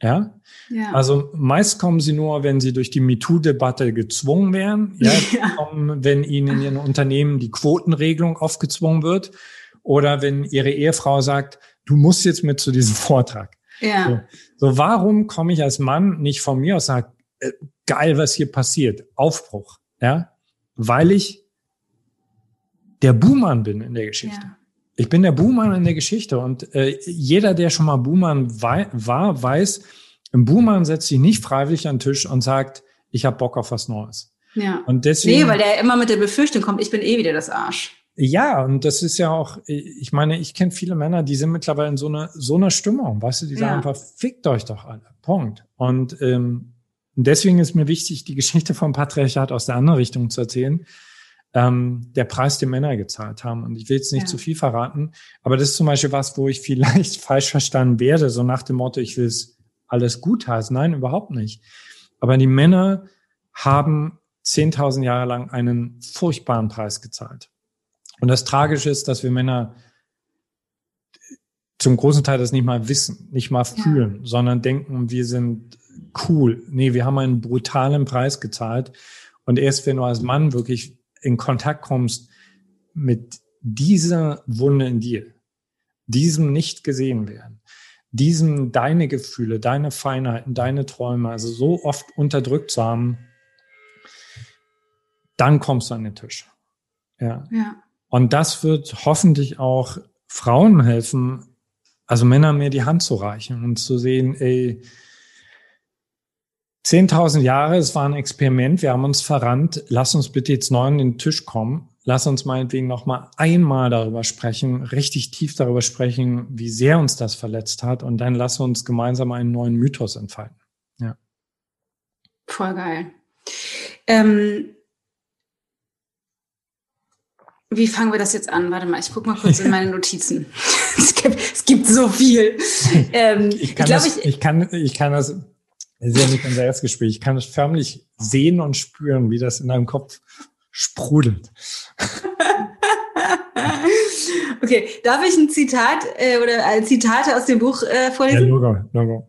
Ja? ja. Also meist kommen sie nur, wenn sie durch die MeToo-Debatte gezwungen werden, ja, ja. Kommen, wenn ihnen in ihren Unternehmen die Quotenregelung aufgezwungen wird oder wenn ihre Ehefrau sagt, du musst jetzt mit zu diesem Vortrag. Ja. So, so warum komme ich als Mann nicht von mir aus sage, äh, geil, was hier passiert, Aufbruch, ja, weil ich der Buhmann bin in der Geschichte. Ja. Ich bin der Buhmann in der Geschichte und äh, jeder, der schon mal Buhmann wei war, weiß, ein Buhmann setzt sich nicht freiwillig an den Tisch und sagt, ich habe Bock auf was Neues. Ja. Und deswegen, nee, weil der immer mit der Befürchtung kommt, ich bin eh wieder das Arsch. Ja, und das ist ja auch, ich meine, ich kenne viele Männer, die sind mittlerweile in so einer so einer Stimmung, weißt du, die sagen ja. einfach, fickt euch doch alle. Punkt. Und ähm, deswegen ist mir wichtig, die Geschichte vom Patriarchat aus der anderen Richtung zu erzählen. Ähm, der Preis, den Männer gezahlt haben. Und ich will jetzt nicht ja. zu viel verraten, aber das ist zum Beispiel was, wo ich vielleicht falsch verstanden werde, so nach dem Motto, ich will es alles gut heißen. Nein, überhaupt nicht. Aber die Männer haben 10.000 Jahre lang einen furchtbaren Preis gezahlt. Und das Tragische ist, dass wir Männer zum großen Teil das nicht mal wissen, nicht mal fühlen, ja. sondern denken, wir sind cool. Nee, wir haben einen brutalen Preis gezahlt. Und erst wenn du als Mann wirklich in Kontakt kommst mit dieser Wunde in dir, diesem nicht gesehen werden, diesem deine Gefühle, deine Feinheiten, deine Träume, also so oft unterdrückt zu haben, dann kommst du an den Tisch. Ja. ja. Und das wird hoffentlich auch Frauen helfen, also Männer mir die Hand zu reichen und zu sehen, ey, 10.000 Jahre, es war ein Experiment, wir haben uns verrannt, lass uns bitte jetzt neu an den Tisch kommen, lass uns meinetwegen noch mal einmal darüber sprechen, richtig tief darüber sprechen, wie sehr uns das verletzt hat und dann lass uns gemeinsam einen neuen Mythos entfalten. Ja. Voll geil. Ähm, wie fangen wir das jetzt an? Warte mal, ich gucke mal kurz in meine Notizen. es, gibt, es gibt so viel. Ähm, ich, kann ich, glaub, das, ich, ich, kann, ich kann das, ja nicht unser Erstgespräch, ich kann das förmlich sehen und spüren, wie das in deinem Kopf sprudelt. okay, darf ich ein Zitat äh, oder ein Zitate aus dem Buch äh, vorlesen? Ja, Logo, Logo.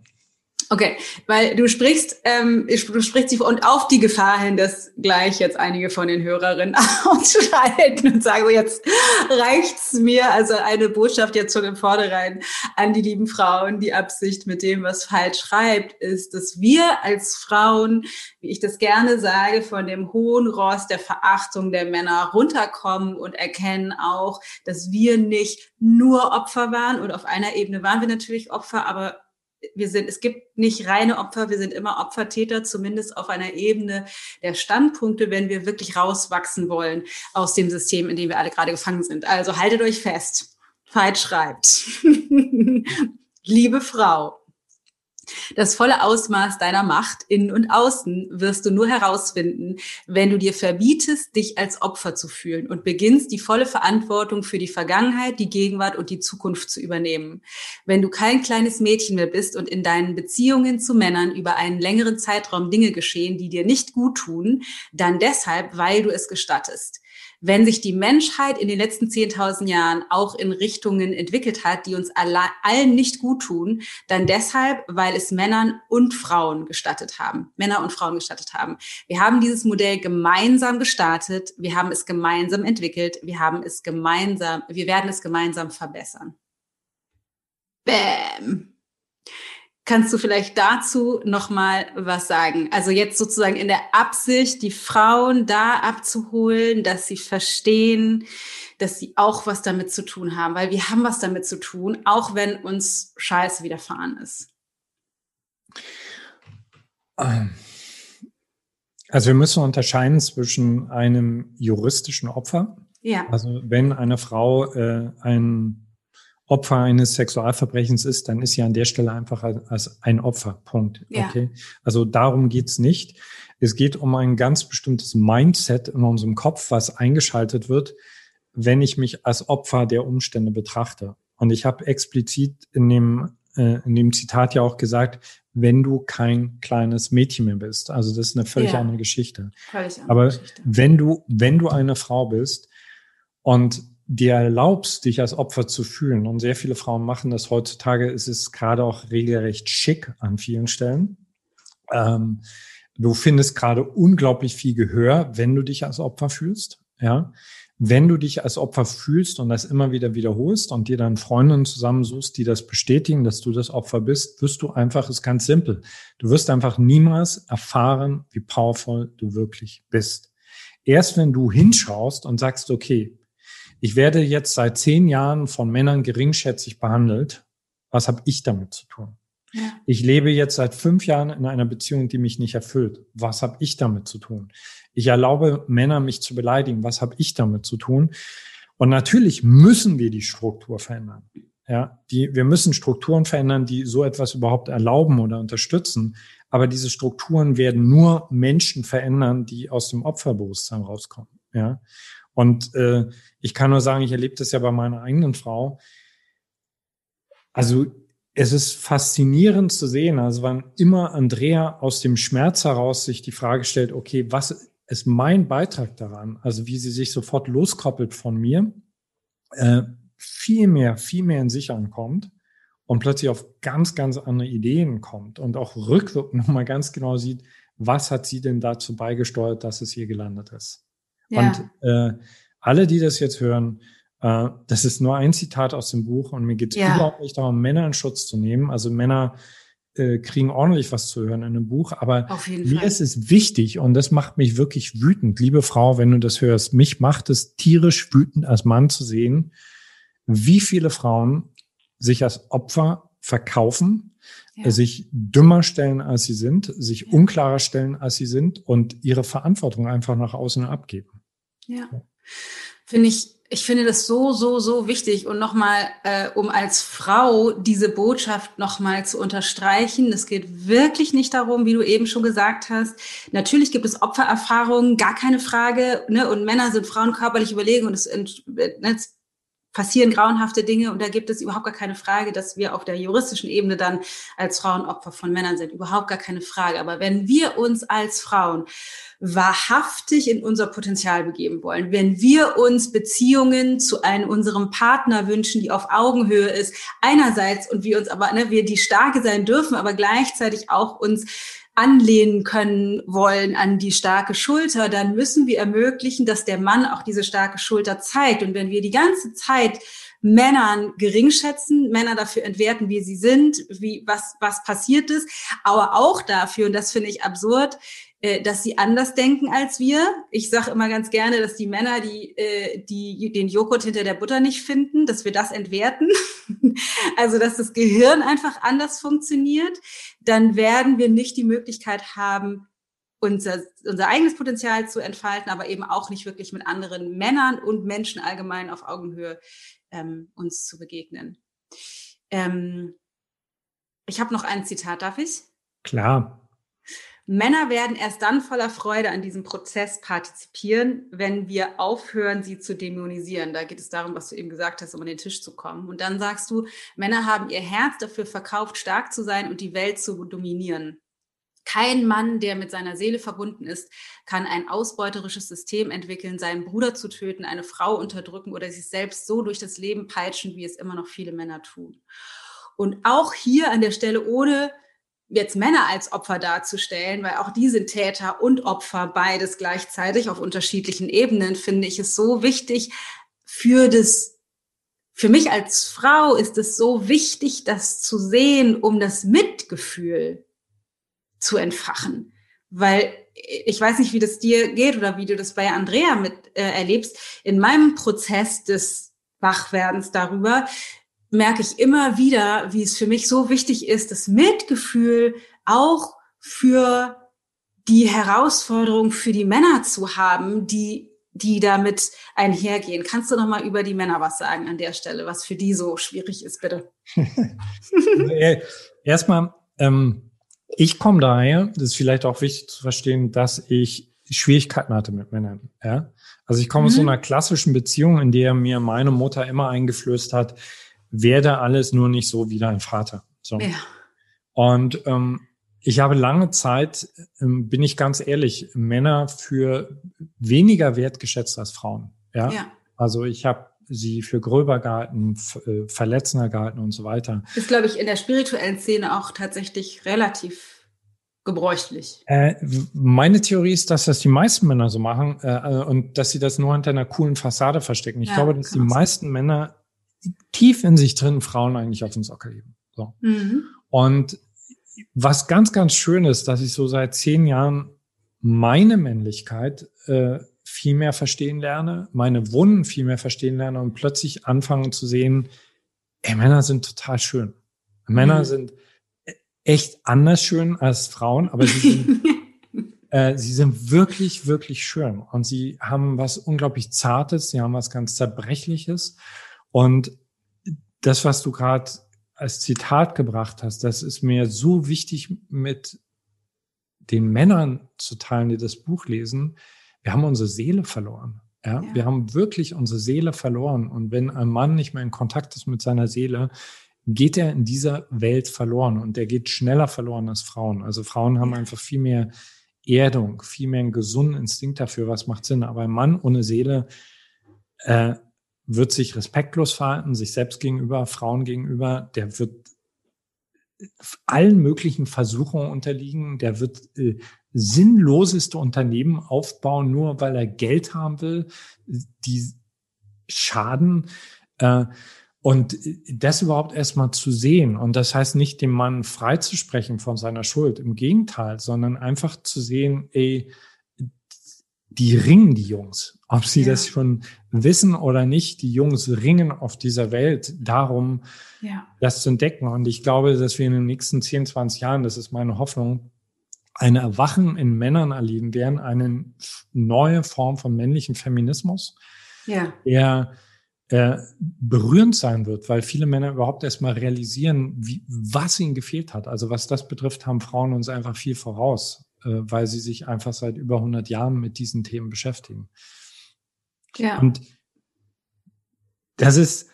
Okay, weil du sprichst, ähm, du sprichst sie und auf die Gefahr hin, dass gleich jetzt einige von den Hörerinnen ausschalten und sagen, jetzt reicht's mir. Also eine Botschaft jetzt schon im Vornherein an die lieben Frauen. Die Absicht mit dem, was falsch schreibt, ist, dass wir als Frauen, wie ich das gerne sage, von dem hohen Ross der Verachtung der Männer runterkommen und erkennen auch, dass wir nicht nur Opfer waren und auf einer Ebene waren wir natürlich Opfer, aber wir sind, es gibt nicht reine Opfer, wir sind immer Opfertäter, zumindest auf einer Ebene der Standpunkte, wenn wir wirklich rauswachsen wollen aus dem System, in dem wir alle gerade gefangen sind. Also haltet euch fest. Veit schreibt. Liebe Frau, das volle Ausmaß deiner Macht innen und außen wirst du nur herausfinden, wenn du dir verbietest, dich als Opfer zu fühlen und beginnst, die volle Verantwortung für die Vergangenheit, die Gegenwart und die Zukunft zu übernehmen. Wenn du kein kleines Mädchen mehr bist und in deinen Beziehungen zu Männern über einen längeren Zeitraum Dinge geschehen, die dir nicht gut tun, dann deshalb, weil du es gestattest wenn sich die Menschheit in den letzten 10.000 Jahren auch in Richtungen entwickelt hat, die uns allen nicht gut tun, dann deshalb, weil es Männern und Frauen gestattet haben, Männer und Frauen gestattet haben. Wir haben dieses Modell gemeinsam gestartet, wir haben es gemeinsam entwickelt, wir haben es gemeinsam, wir werden es gemeinsam verbessern. Bäm. Kannst du vielleicht dazu noch mal was sagen? Also jetzt sozusagen in der Absicht, die Frauen da abzuholen, dass sie verstehen, dass sie auch was damit zu tun haben, weil wir haben was damit zu tun, auch wenn uns Scheiße widerfahren ist. Ähm, also wir müssen unterscheiden zwischen einem juristischen Opfer. Ja. Also wenn eine Frau äh, ein Opfer eines Sexualverbrechens ist, dann ist sie an der Stelle einfach als, ein Opfer. Punkt. Ja. Okay. Also darum geht's nicht. Es geht um ein ganz bestimmtes Mindset in unserem Kopf, was eingeschaltet wird, wenn ich mich als Opfer der Umstände betrachte. Und ich habe explizit in dem, äh, in dem Zitat ja auch gesagt, wenn du kein kleines Mädchen mehr bist. Also das ist eine völlig ja. andere Geschichte. Völlig andere Aber Geschichte. wenn du, wenn du eine Frau bist und dir erlaubst, dich als Opfer zu fühlen. Und sehr viele Frauen machen das heutzutage. Es ist gerade auch regelrecht schick an vielen Stellen. Ähm, du findest gerade unglaublich viel Gehör, wenn du dich als Opfer fühlst. Ja, wenn du dich als Opfer fühlst und das immer wieder wiederholst und dir dann Freundinnen zusammensuchst, die das bestätigen, dass du das Opfer bist, wirst du einfach, ist ganz simpel. Du wirst einfach niemals erfahren, wie powerful du wirklich bist. Erst wenn du hinschaust und sagst, okay, ich werde jetzt seit zehn Jahren von Männern geringschätzig behandelt. Was habe ich damit zu tun? Ja. Ich lebe jetzt seit fünf Jahren in einer Beziehung, die mich nicht erfüllt. Was habe ich damit zu tun? Ich erlaube Männer, mich zu beleidigen. Was habe ich damit zu tun? Und natürlich müssen wir die Struktur verändern. Ja, die, wir müssen Strukturen verändern, die so etwas überhaupt erlauben oder unterstützen. Aber diese Strukturen werden nur Menschen verändern, die aus dem Opferbewusstsein rauskommen. Ja, und äh, ich kann nur sagen, ich erlebe das ja bei meiner eigenen Frau. Also es ist faszinierend zu sehen, also wann immer Andrea aus dem Schmerz heraus sich die Frage stellt, okay, was ist mein Beitrag daran? Also wie sie sich sofort loskoppelt von mir, äh, viel mehr, viel mehr in sich ankommt und plötzlich auf ganz, ganz andere Ideen kommt und auch rückwirkend nochmal ganz genau sieht, was hat sie denn dazu beigesteuert, dass es hier gelandet ist. Ja. Und äh, alle, die das jetzt hören, äh, das ist nur ein Zitat aus dem Buch und mir geht es ja. überhaupt nicht darum, Männer in Schutz zu nehmen. Also Männer äh, kriegen ordentlich was zu hören in einem Buch, aber mir Fall. ist es wichtig und das macht mich wirklich wütend, liebe Frau, wenn du das hörst. Mich macht es tierisch wütend, als Mann zu sehen, wie viele Frauen sich als Opfer verkaufen, ja. sich dümmer stellen, als sie sind, sich ja. unklarer stellen, als sie sind und ihre Verantwortung einfach nach außen abgeben. Ja. Finde ich, ich finde das so, so, so wichtig. Und nochmal, äh, um als Frau diese Botschaft nochmal zu unterstreichen, es geht wirklich nicht darum, wie du eben schon gesagt hast. Natürlich gibt es Opfererfahrungen, gar keine Frage. Ne? Und Männer sind Frauen körperlich überlegen und es, ne, passieren grauenhafte Dinge und da gibt es überhaupt gar keine Frage, dass wir auf der juristischen Ebene dann als Frauen Opfer von Männern sind. Überhaupt gar keine Frage. Aber wenn wir uns als Frauen wahrhaftig in unser Potenzial begeben wollen, wenn wir uns Beziehungen zu einem unserem Partner wünschen, die auf Augenhöhe ist, einerseits und wir uns aber, ne, wir die Starke sein dürfen, aber gleichzeitig auch uns anlehnen können wollen an die starke Schulter, dann müssen wir ermöglichen, dass der Mann auch diese starke Schulter zeigt. Und wenn wir die ganze Zeit Männern geringschätzen, Männer dafür entwerten, wie sie sind, wie was was passiert ist, aber auch dafür und das finde ich absurd, äh, dass sie anders denken als wir. Ich sage immer ganz gerne, dass die Männer, die, äh, die den Joghurt hinter der Butter nicht finden, dass wir das entwerten. also dass das Gehirn einfach anders funktioniert. Dann werden wir nicht die Möglichkeit haben, unser, unser eigenes Potenzial zu entfalten, aber eben auch nicht wirklich mit anderen Männern und Menschen allgemein auf Augenhöhe ähm, uns zu begegnen. Ähm, ich habe noch ein Zitat, darf ich? Klar. Männer werden erst dann voller Freude an diesem Prozess partizipieren, wenn wir aufhören, sie zu dämonisieren. Da geht es darum, was du eben gesagt hast, um an den Tisch zu kommen. Und dann sagst du, Männer haben ihr Herz dafür verkauft, stark zu sein und die Welt zu dominieren. Kein Mann, der mit seiner Seele verbunden ist, kann ein ausbeuterisches System entwickeln, seinen Bruder zu töten, eine Frau unterdrücken oder sich selbst so durch das Leben peitschen, wie es immer noch viele Männer tun. Und auch hier an der Stelle, ohne jetzt Männer als Opfer darzustellen, weil auch die sind Täter und Opfer beides gleichzeitig auf unterschiedlichen Ebenen, finde ich es so wichtig für das, für mich als Frau ist es so wichtig, das zu sehen, um das Mitgefühl zu entfachen. Weil ich weiß nicht, wie das dir geht oder wie du das bei Andrea mit äh, erlebst. In meinem Prozess des Wachwerdens darüber merke ich immer wieder, wie es für mich so wichtig ist, das Mitgefühl auch für die Herausforderung für die Männer zu haben, die die damit einhergehen. Kannst du noch mal über die Männer was sagen an der Stelle, was für die so schwierig ist, bitte? Erstmal, ähm, ich komme daher, das ist vielleicht auch wichtig zu verstehen, dass ich Schwierigkeiten hatte mit Männern. Ja? Also ich komme mhm. aus so einer klassischen Beziehung, in der mir meine Mutter immer eingeflößt hat, werde alles nur nicht so wie dein Vater. So. Ja. Und ähm, ich habe lange Zeit, ähm, bin ich ganz ehrlich, Männer für weniger wertgeschätzt als Frauen. Ja. ja. Also ich habe sie für gröber gehalten, äh, verletzender gehalten und so weiter. Ist, glaube ich, in der spirituellen Szene auch tatsächlich relativ gebräuchlich. Äh, meine Theorie ist, dass das die meisten Männer so machen äh, und dass sie das nur hinter einer coolen Fassade verstecken. Ich ja, glaube, dass die meisten Männer tief in sich drin Frauen eigentlich auf den Sockel heben. So. Mhm. Und was ganz, ganz schön ist, dass ich so seit zehn Jahren meine Männlichkeit äh, viel mehr verstehen lerne, meine Wunden viel mehr verstehen lerne und plötzlich anfangen zu sehen, ey, Männer sind total schön. Männer mhm. sind echt anders schön als Frauen, aber sie sind, äh, sie sind wirklich, wirklich schön. Und sie haben was unglaublich Zartes, sie haben was ganz Zerbrechliches. Und das, was du gerade als Zitat gebracht hast, das ist mir so wichtig mit den Männern zu teilen, die das Buch lesen. Wir haben unsere Seele verloren. Ja? ja? Wir haben wirklich unsere Seele verloren. Und wenn ein Mann nicht mehr in Kontakt ist mit seiner Seele, geht er in dieser Welt verloren und er geht schneller verloren als Frauen. Also Frauen haben einfach viel mehr Erdung, viel mehr einen gesunden Instinkt dafür, was macht Sinn. Aber ein Mann ohne Seele äh, wird sich respektlos verhalten, sich selbst gegenüber, Frauen gegenüber, der wird allen möglichen Versuchungen unterliegen, der wird äh, sinnloseste Unternehmen aufbauen, nur weil er Geld haben will, die schaden. Äh, und das überhaupt erstmal zu sehen. Und das heißt nicht, dem Mann freizusprechen von seiner Schuld, im Gegenteil, sondern einfach zu sehen, ey, die ringen, die Jungs. Ob sie ja. das schon wissen oder nicht, die Jungs ringen auf dieser Welt darum, ja. das zu entdecken. Und ich glaube, dass wir in den nächsten 10, 20 Jahren, das ist meine Hoffnung, eine Erwachen in Männern erleben werden, eine neue Form von männlichen Feminismus, ja. der äh, berührend sein wird, weil viele Männer überhaupt erstmal realisieren, wie, was ihnen gefehlt hat. Also was das betrifft, haben Frauen uns einfach viel voraus. Äh, weil sie sich einfach seit über 100 Jahren mit diesen Themen beschäftigen. Ja. Und das ist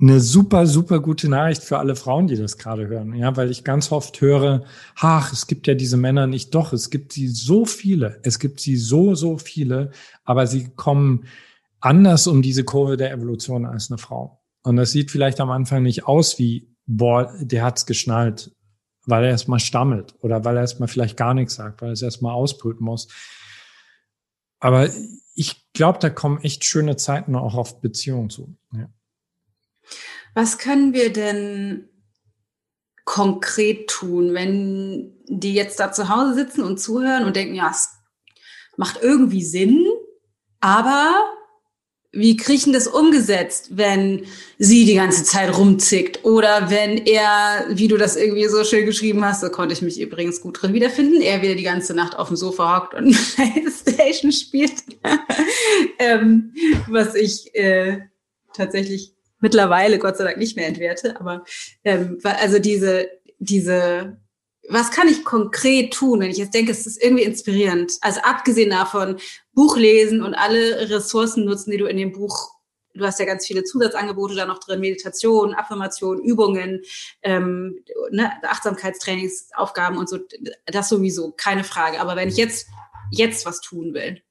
eine super, super gute Nachricht für alle Frauen, die das gerade hören. Ja, weil ich ganz oft höre, ach, es gibt ja diese Männer nicht. Doch, es gibt sie so viele. Es gibt sie so, so viele, aber sie kommen anders um diese Kurve der Evolution als eine Frau. Und das sieht vielleicht am Anfang nicht aus wie, boah, der hat's geschnallt, weil er erstmal stammelt oder weil er erstmal vielleicht gar nichts sagt, weil er es erstmal ausbrüten muss. Aber ich glaube, da kommen echt schöne Zeiten auch auf Beziehungen zu. Ja. Was können wir denn konkret tun, wenn die jetzt da zu Hause sitzen und zuhören und denken, ja, es macht irgendwie Sinn, aber wie kriegen das umgesetzt, wenn sie die ganze Zeit rumzickt oder wenn er, wie du das irgendwie so schön geschrieben hast, so konnte ich mich übrigens gut drin wiederfinden, er wieder die ganze Nacht auf dem Sofa hockt und Playstation spielt, ähm, was ich äh, tatsächlich mittlerweile Gott sei Dank nicht mehr entwerte, aber ähm, also diese diese was kann ich konkret tun, wenn ich jetzt denke, es ist irgendwie inspirierend? Also abgesehen davon, Buch lesen und alle Ressourcen nutzen, die du in dem Buch, du hast ja ganz viele Zusatzangebote da noch drin, Meditation, Affirmation, Übungen, ähm, ne, Achtsamkeitstrainingsaufgaben und so, das sowieso, keine Frage. Aber wenn ich jetzt, jetzt was tun will.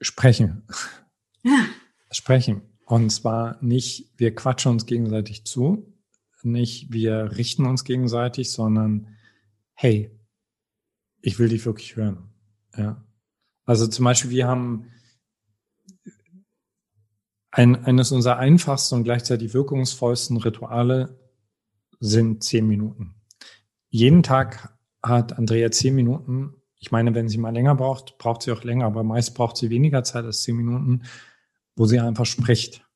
Sprechen. Ja. Sprechen. Und zwar nicht, wir quatschen uns gegenseitig zu, nicht, wir richten uns gegenseitig, sondern hey, ich will dich wirklich hören. Ja. Also zum Beispiel, wir haben ein, eines unserer einfachsten und gleichzeitig wirkungsvollsten Rituale sind zehn Minuten. Jeden Tag hat Andrea zehn Minuten. Ich meine, wenn sie mal länger braucht, braucht sie auch länger, aber meist braucht sie weniger Zeit als zehn Minuten, wo sie einfach spricht.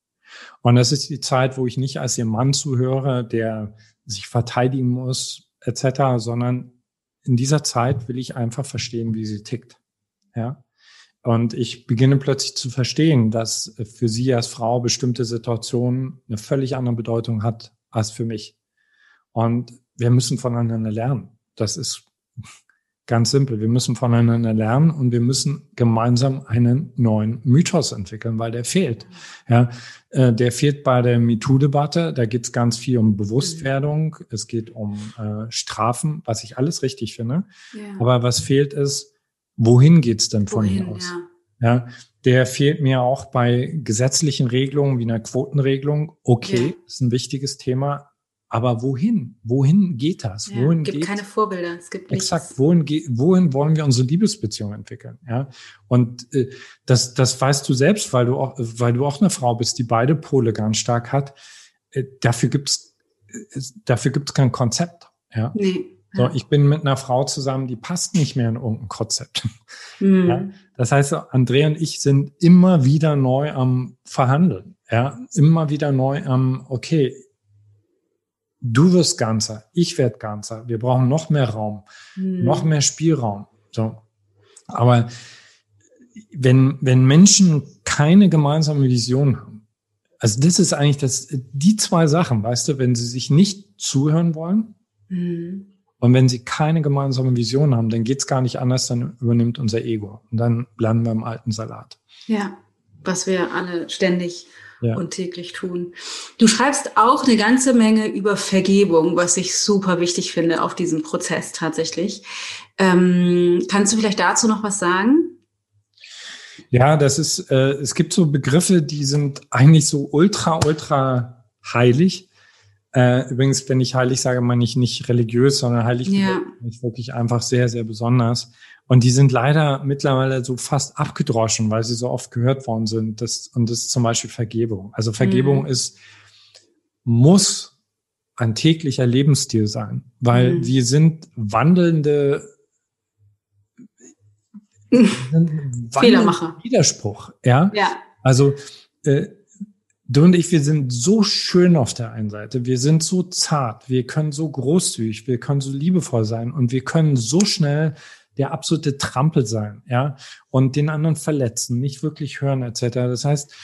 Und das ist die Zeit, wo ich nicht als ihr Mann zuhöre, der sich verteidigen muss, etc., sondern in dieser Zeit will ich einfach verstehen, wie sie tickt. Ja. Und ich beginne plötzlich zu verstehen, dass für sie als Frau bestimmte Situationen eine völlig andere Bedeutung hat als für mich. Und wir müssen voneinander lernen. Das ist Ganz simpel. Wir müssen voneinander lernen und wir müssen gemeinsam einen neuen Mythos entwickeln, weil der fehlt. Ja, äh, der fehlt bei der MeToo-Debatte. Da geht es ganz viel um Bewusstwerdung. Es geht um äh, Strafen, was ich alles richtig finde. Ja. Aber was fehlt ist, wohin geht's denn von wohin, hier aus? Ja. ja. der fehlt mir auch bei gesetzlichen Regelungen wie einer Quotenregelung. Okay, ja. ist ein wichtiges Thema aber wohin? Wohin geht das? Ja, wohin gibt geht, keine Vorbilder. Es gibt nichts. Exakt. Wohin, wohin wollen wir unsere Liebesbeziehung entwickeln? Ja. Und äh, das, das weißt du selbst, weil du auch, weil du auch eine Frau bist, die beide Pole ganz stark hat. Äh, dafür gibt's, äh, dafür gibt's kein Konzept. Ja. Nee. So, ich bin mit einer Frau zusammen, die passt nicht mehr in irgendein Konzept. Mhm. Ja? Das heißt, Andrea und ich sind immer wieder neu am Verhandeln. Ja, immer wieder neu am, okay, du wirst ganzer, ich werde ganzer. Wir brauchen noch mehr Raum, mhm. noch mehr Spielraum. So. Aber wenn, wenn Menschen keine gemeinsame Vision haben, also das ist eigentlich das, die zwei Sachen, weißt du, wenn sie sich nicht zuhören wollen mhm. Und wenn sie keine gemeinsame Vision haben, dann geht's gar nicht anders, dann übernimmt unser Ego und dann landen wir im alten Salat. Ja, was wir alle ständig ja. und täglich tun. Du schreibst auch eine ganze Menge über Vergebung, was ich super wichtig finde auf diesem Prozess tatsächlich. Ähm, kannst du vielleicht dazu noch was sagen? Ja, das ist, äh, es gibt so Begriffe, die sind eigentlich so ultra, ultra heilig. Äh, übrigens, wenn ich heilig sage, meine ich nicht religiös, sondern heilig ja. ich wirklich einfach sehr, sehr besonders. Und die sind leider mittlerweile so fast abgedroschen, weil sie so oft gehört worden sind. Das, und das ist zum Beispiel Vergebung. Also Vergebung mhm. ist, muss ein täglicher Lebensstil sein, weil mhm. wir sind wandelnde Fehlermacher. Widerspruch, ja. Ja. Also äh, du und ich, wir sind so schön auf der einen Seite, wir sind so zart, wir können so großzügig, wir können so liebevoll sein. Und wir können so schnell der absolute Trampel sein, ja, und den anderen verletzen, nicht wirklich hören, etc. Das heißt,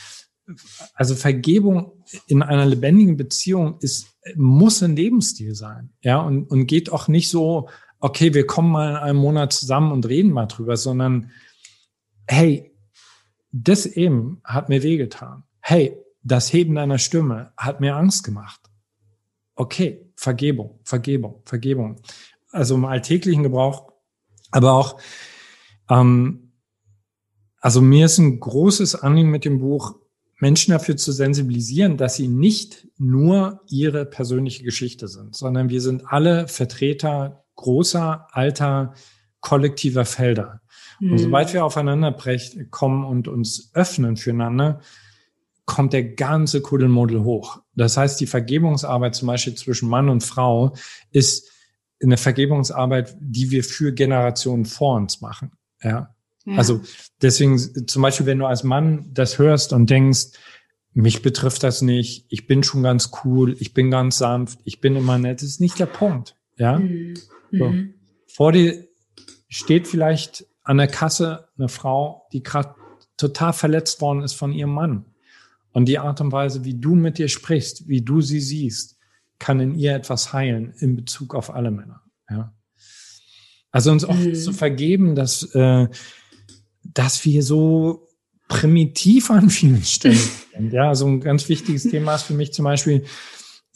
also Vergebung in einer lebendigen Beziehung ist, muss ein Lebensstil sein, ja, und, und geht auch nicht so, okay, wir kommen mal in einem Monat zusammen und reden mal drüber, sondern hey, das eben hat mir wehgetan. hey, das Heben deiner Stimme hat mir Angst gemacht. Okay, Vergebung, Vergebung, Vergebung. Also im alltäglichen Gebrauch, aber auch, ähm, also mir ist ein großes Anliegen mit dem Buch, Menschen dafür zu sensibilisieren, dass sie nicht nur ihre persönliche Geschichte sind, sondern wir sind alle Vertreter großer, alter, kollektiver Felder. Mhm. Und sobald wir aufeinander kommen und uns öffnen füreinander, kommt der ganze Kuddelmuddel hoch. Das heißt, die Vergebungsarbeit zum Beispiel zwischen Mann und Frau ist eine Vergebungsarbeit, die wir für Generationen vor uns machen. Ja. ja. Also deswegen zum Beispiel, wenn du als Mann das hörst und denkst, mich betrifft das nicht, ich bin schon ganz cool, ich bin ganz sanft, ich bin immer nett, das ist nicht der Punkt. Ja. Mhm. So. Mhm. Vor dir steht vielleicht an der Kasse eine Frau, die gerade total verletzt worden ist von ihrem Mann. Und die Art und Weise, wie du mit ihr sprichst, wie du sie siehst, kann in ihr etwas heilen in Bezug auf alle Männer. Ja. Also uns auch mhm. zu vergeben, dass, äh, dass wir so primitiv an vielen Stellen sind. Ja, so ein ganz wichtiges Thema ist für mich zum Beispiel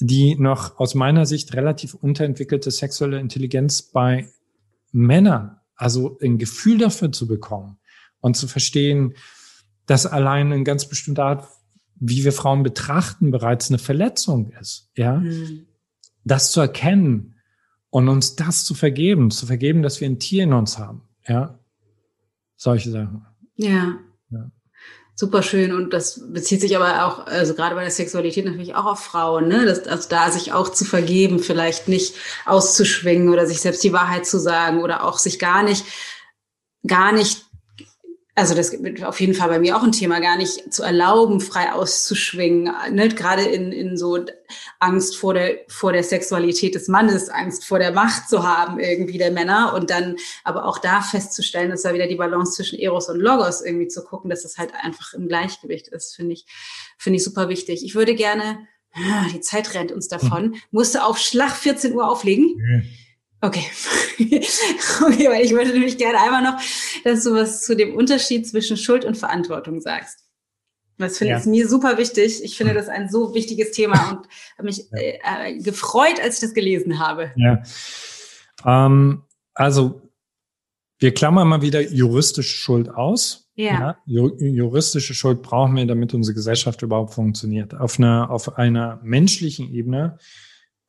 die noch aus meiner Sicht relativ unterentwickelte sexuelle Intelligenz bei Männern. Also ein Gefühl dafür zu bekommen und zu verstehen, dass allein eine ganz bestimmte Art wie wir Frauen betrachten, bereits eine Verletzung ist. Ja, mhm. das zu erkennen und uns das zu vergeben, zu vergeben, dass wir ein Tier in uns haben. Ja, solche Sachen. Ja. ja. Super schön und das bezieht sich aber auch, also gerade bei der Sexualität natürlich auch auf Frauen, ne? Das, also da sich auch zu vergeben, vielleicht nicht auszuschwingen oder sich selbst die Wahrheit zu sagen oder auch sich gar nicht, gar nicht also das wird auf jeden Fall bei mir auch ein Thema, gar nicht zu erlauben, frei auszuschwingen, ne? gerade in, in so Angst vor der, vor der Sexualität des Mannes, Angst vor der Macht zu haben irgendwie der Männer und dann aber auch da festzustellen, dass da wieder die Balance zwischen Eros und Logos irgendwie zu gucken, dass das halt einfach im Gleichgewicht ist, finde ich, finde ich super wichtig. Ich würde gerne, ah, die Zeit rennt uns davon, musste auf Schlag 14 Uhr auflegen. Mhm. Okay. okay, weil ich würde nämlich gerne einmal noch, dass du was zu dem Unterschied zwischen Schuld und Verantwortung sagst. Das finde ich ja. mir super wichtig. Ich finde das ein so wichtiges Thema und habe mich äh, äh, gefreut, als ich das gelesen habe. Ja. Ähm, also wir klammern mal wieder juristische Schuld aus. Ja. ja. Juristische Schuld brauchen wir, damit unsere Gesellschaft überhaupt funktioniert. Auf einer, auf einer menschlichen Ebene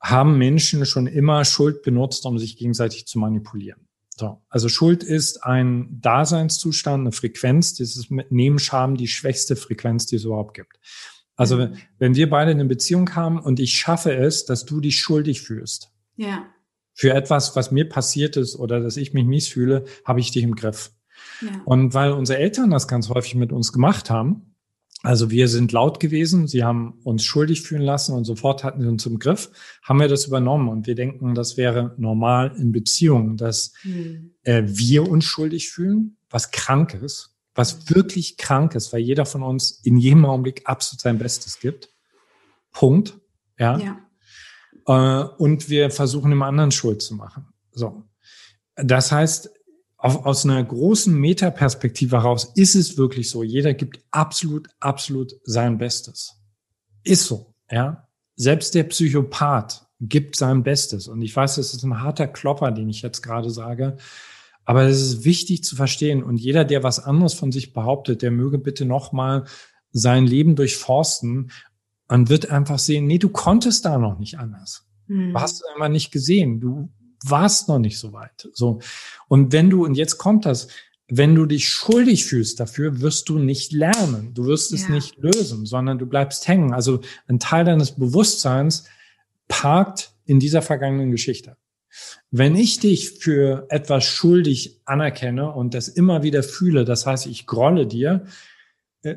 haben Menschen schon immer Schuld benutzt, um sich gegenseitig zu manipulieren. So. Also Schuld ist ein Daseinszustand, eine Frequenz. Das ist mit neben Scham die schwächste Frequenz, die es überhaupt gibt. Also mhm. wenn wir beide eine Beziehung haben und ich schaffe es, dass du dich schuldig fühlst. Ja. Für etwas, was mir passiert ist oder dass ich mich mies fühle, habe ich dich im Griff. Ja. Und weil unsere Eltern das ganz häufig mit uns gemacht haben, also wir sind laut gewesen, sie haben uns schuldig fühlen lassen und sofort hatten sie uns im Griff, haben wir das übernommen und wir denken, das wäre normal in Beziehungen, dass mhm. äh, wir uns schuldig fühlen, was krank ist, was wirklich krank ist, weil jeder von uns in jedem Augenblick absolut sein Bestes gibt. Punkt. Ja. ja. Äh, und wir versuchen dem anderen Schuld zu machen. So. Das heißt, auf, aus einer großen Metaperspektive heraus ist es wirklich so. Jeder gibt absolut, absolut sein Bestes. Ist so, ja. Selbst der Psychopath gibt sein Bestes. Und ich weiß, das ist ein harter Klopper, den ich jetzt gerade sage. Aber es ist wichtig zu verstehen. Und jeder, der was anderes von sich behauptet, der möge bitte nochmal sein Leben durchforsten. Man wird einfach sehen, nee, du konntest da noch nicht anders. Hm. Du hast es einfach nicht gesehen. Du warst noch nicht so weit. So. Und wenn du, und jetzt kommt das, wenn du dich schuldig fühlst dafür, wirst du nicht lernen. Du wirst es ja. nicht lösen, sondern du bleibst hängen. Also ein Teil deines Bewusstseins parkt in dieser vergangenen Geschichte. Wenn ich dich für etwas schuldig anerkenne und das immer wieder fühle, das heißt, ich grolle dir, äh,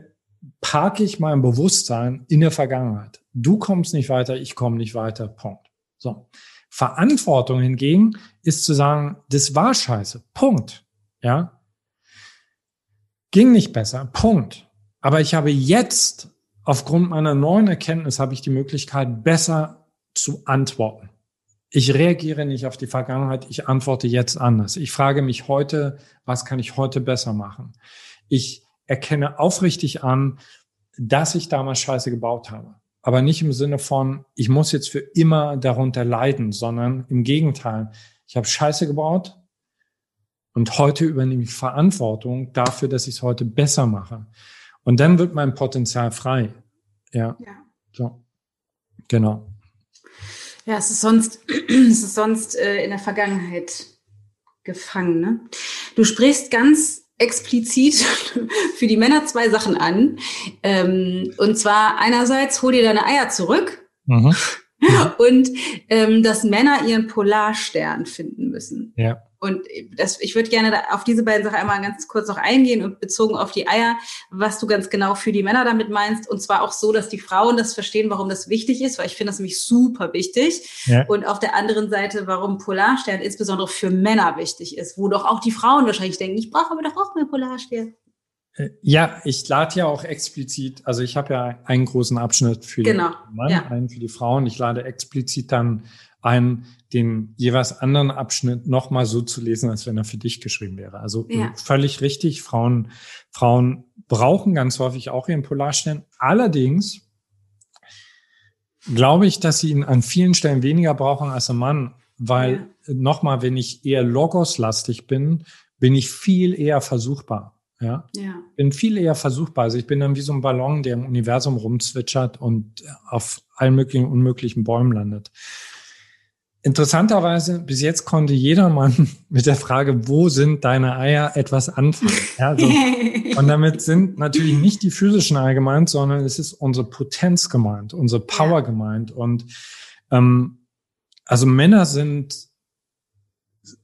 parke ich mein Bewusstsein in der Vergangenheit. Du kommst nicht weiter, ich komme nicht weiter. Punkt. So. Verantwortung hingegen ist zu sagen, das war scheiße. Punkt. Ja. Ging nicht besser. Punkt. Aber ich habe jetzt, aufgrund meiner neuen Erkenntnis, habe ich die Möglichkeit, besser zu antworten. Ich reagiere nicht auf die Vergangenheit, ich antworte jetzt anders. Ich frage mich heute, was kann ich heute besser machen? Ich erkenne aufrichtig an, dass ich damals Scheiße gebaut habe. Aber nicht im Sinne von, ich muss jetzt für immer darunter leiden, sondern im Gegenteil. Ich habe Scheiße gebaut und heute übernehme ich Verantwortung dafür, dass ich es heute besser mache. Und dann wird mein Potenzial frei. Ja. ja. So. Genau. Ja, es ist sonst, es ist sonst äh, in der Vergangenheit gefangen. Ne? Du sprichst ganz explizit für die Männer zwei Sachen an. Ähm, und zwar einerseits, hol dir deine Eier zurück. Mhm. Und ähm, dass Männer ihren Polarstern finden müssen. Ja. Und das, ich würde gerne auf diese beiden Sachen einmal ganz kurz noch eingehen und bezogen auf die Eier, was du ganz genau für die Männer damit meinst. Und zwar auch so, dass die Frauen das verstehen, warum das wichtig ist, weil ich finde das nämlich super wichtig. Ja. Und auf der anderen Seite, warum Polarstern insbesondere für Männer wichtig ist, wo doch auch die Frauen wahrscheinlich denken, ich brauche aber doch auch mehr Polarstern. Äh, ja, ich lade ja auch explizit, also ich habe ja einen großen Abschnitt für genau. die Mann, ja. einen für die Frauen. Ich lade explizit dann ein, den jeweils anderen Abschnitt nochmal so zu lesen, als wenn er für dich geschrieben wäre. Also ja. völlig richtig. Frauen, Frauen brauchen ganz häufig auch ihren Polarstern. Allerdings glaube ich, dass sie ihn an vielen Stellen weniger brauchen als ein Mann, weil ja. nochmal, wenn ich eher logoslastig bin, bin ich viel eher versuchbar. Ja? ja. Bin viel eher versuchbar. Also ich bin dann wie so ein Ballon, der im Universum rumzwitschert und auf allen möglichen unmöglichen Bäumen landet. Interessanterweise, bis jetzt konnte jedermann mit der Frage, wo sind deine Eier, etwas anfangen. Ja, so. und damit sind natürlich nicht die physischen Eier gemeint, sondern es ist unsere Potenz gemeint, unsere Power ja. gemeint. Und ähm, also Männer sind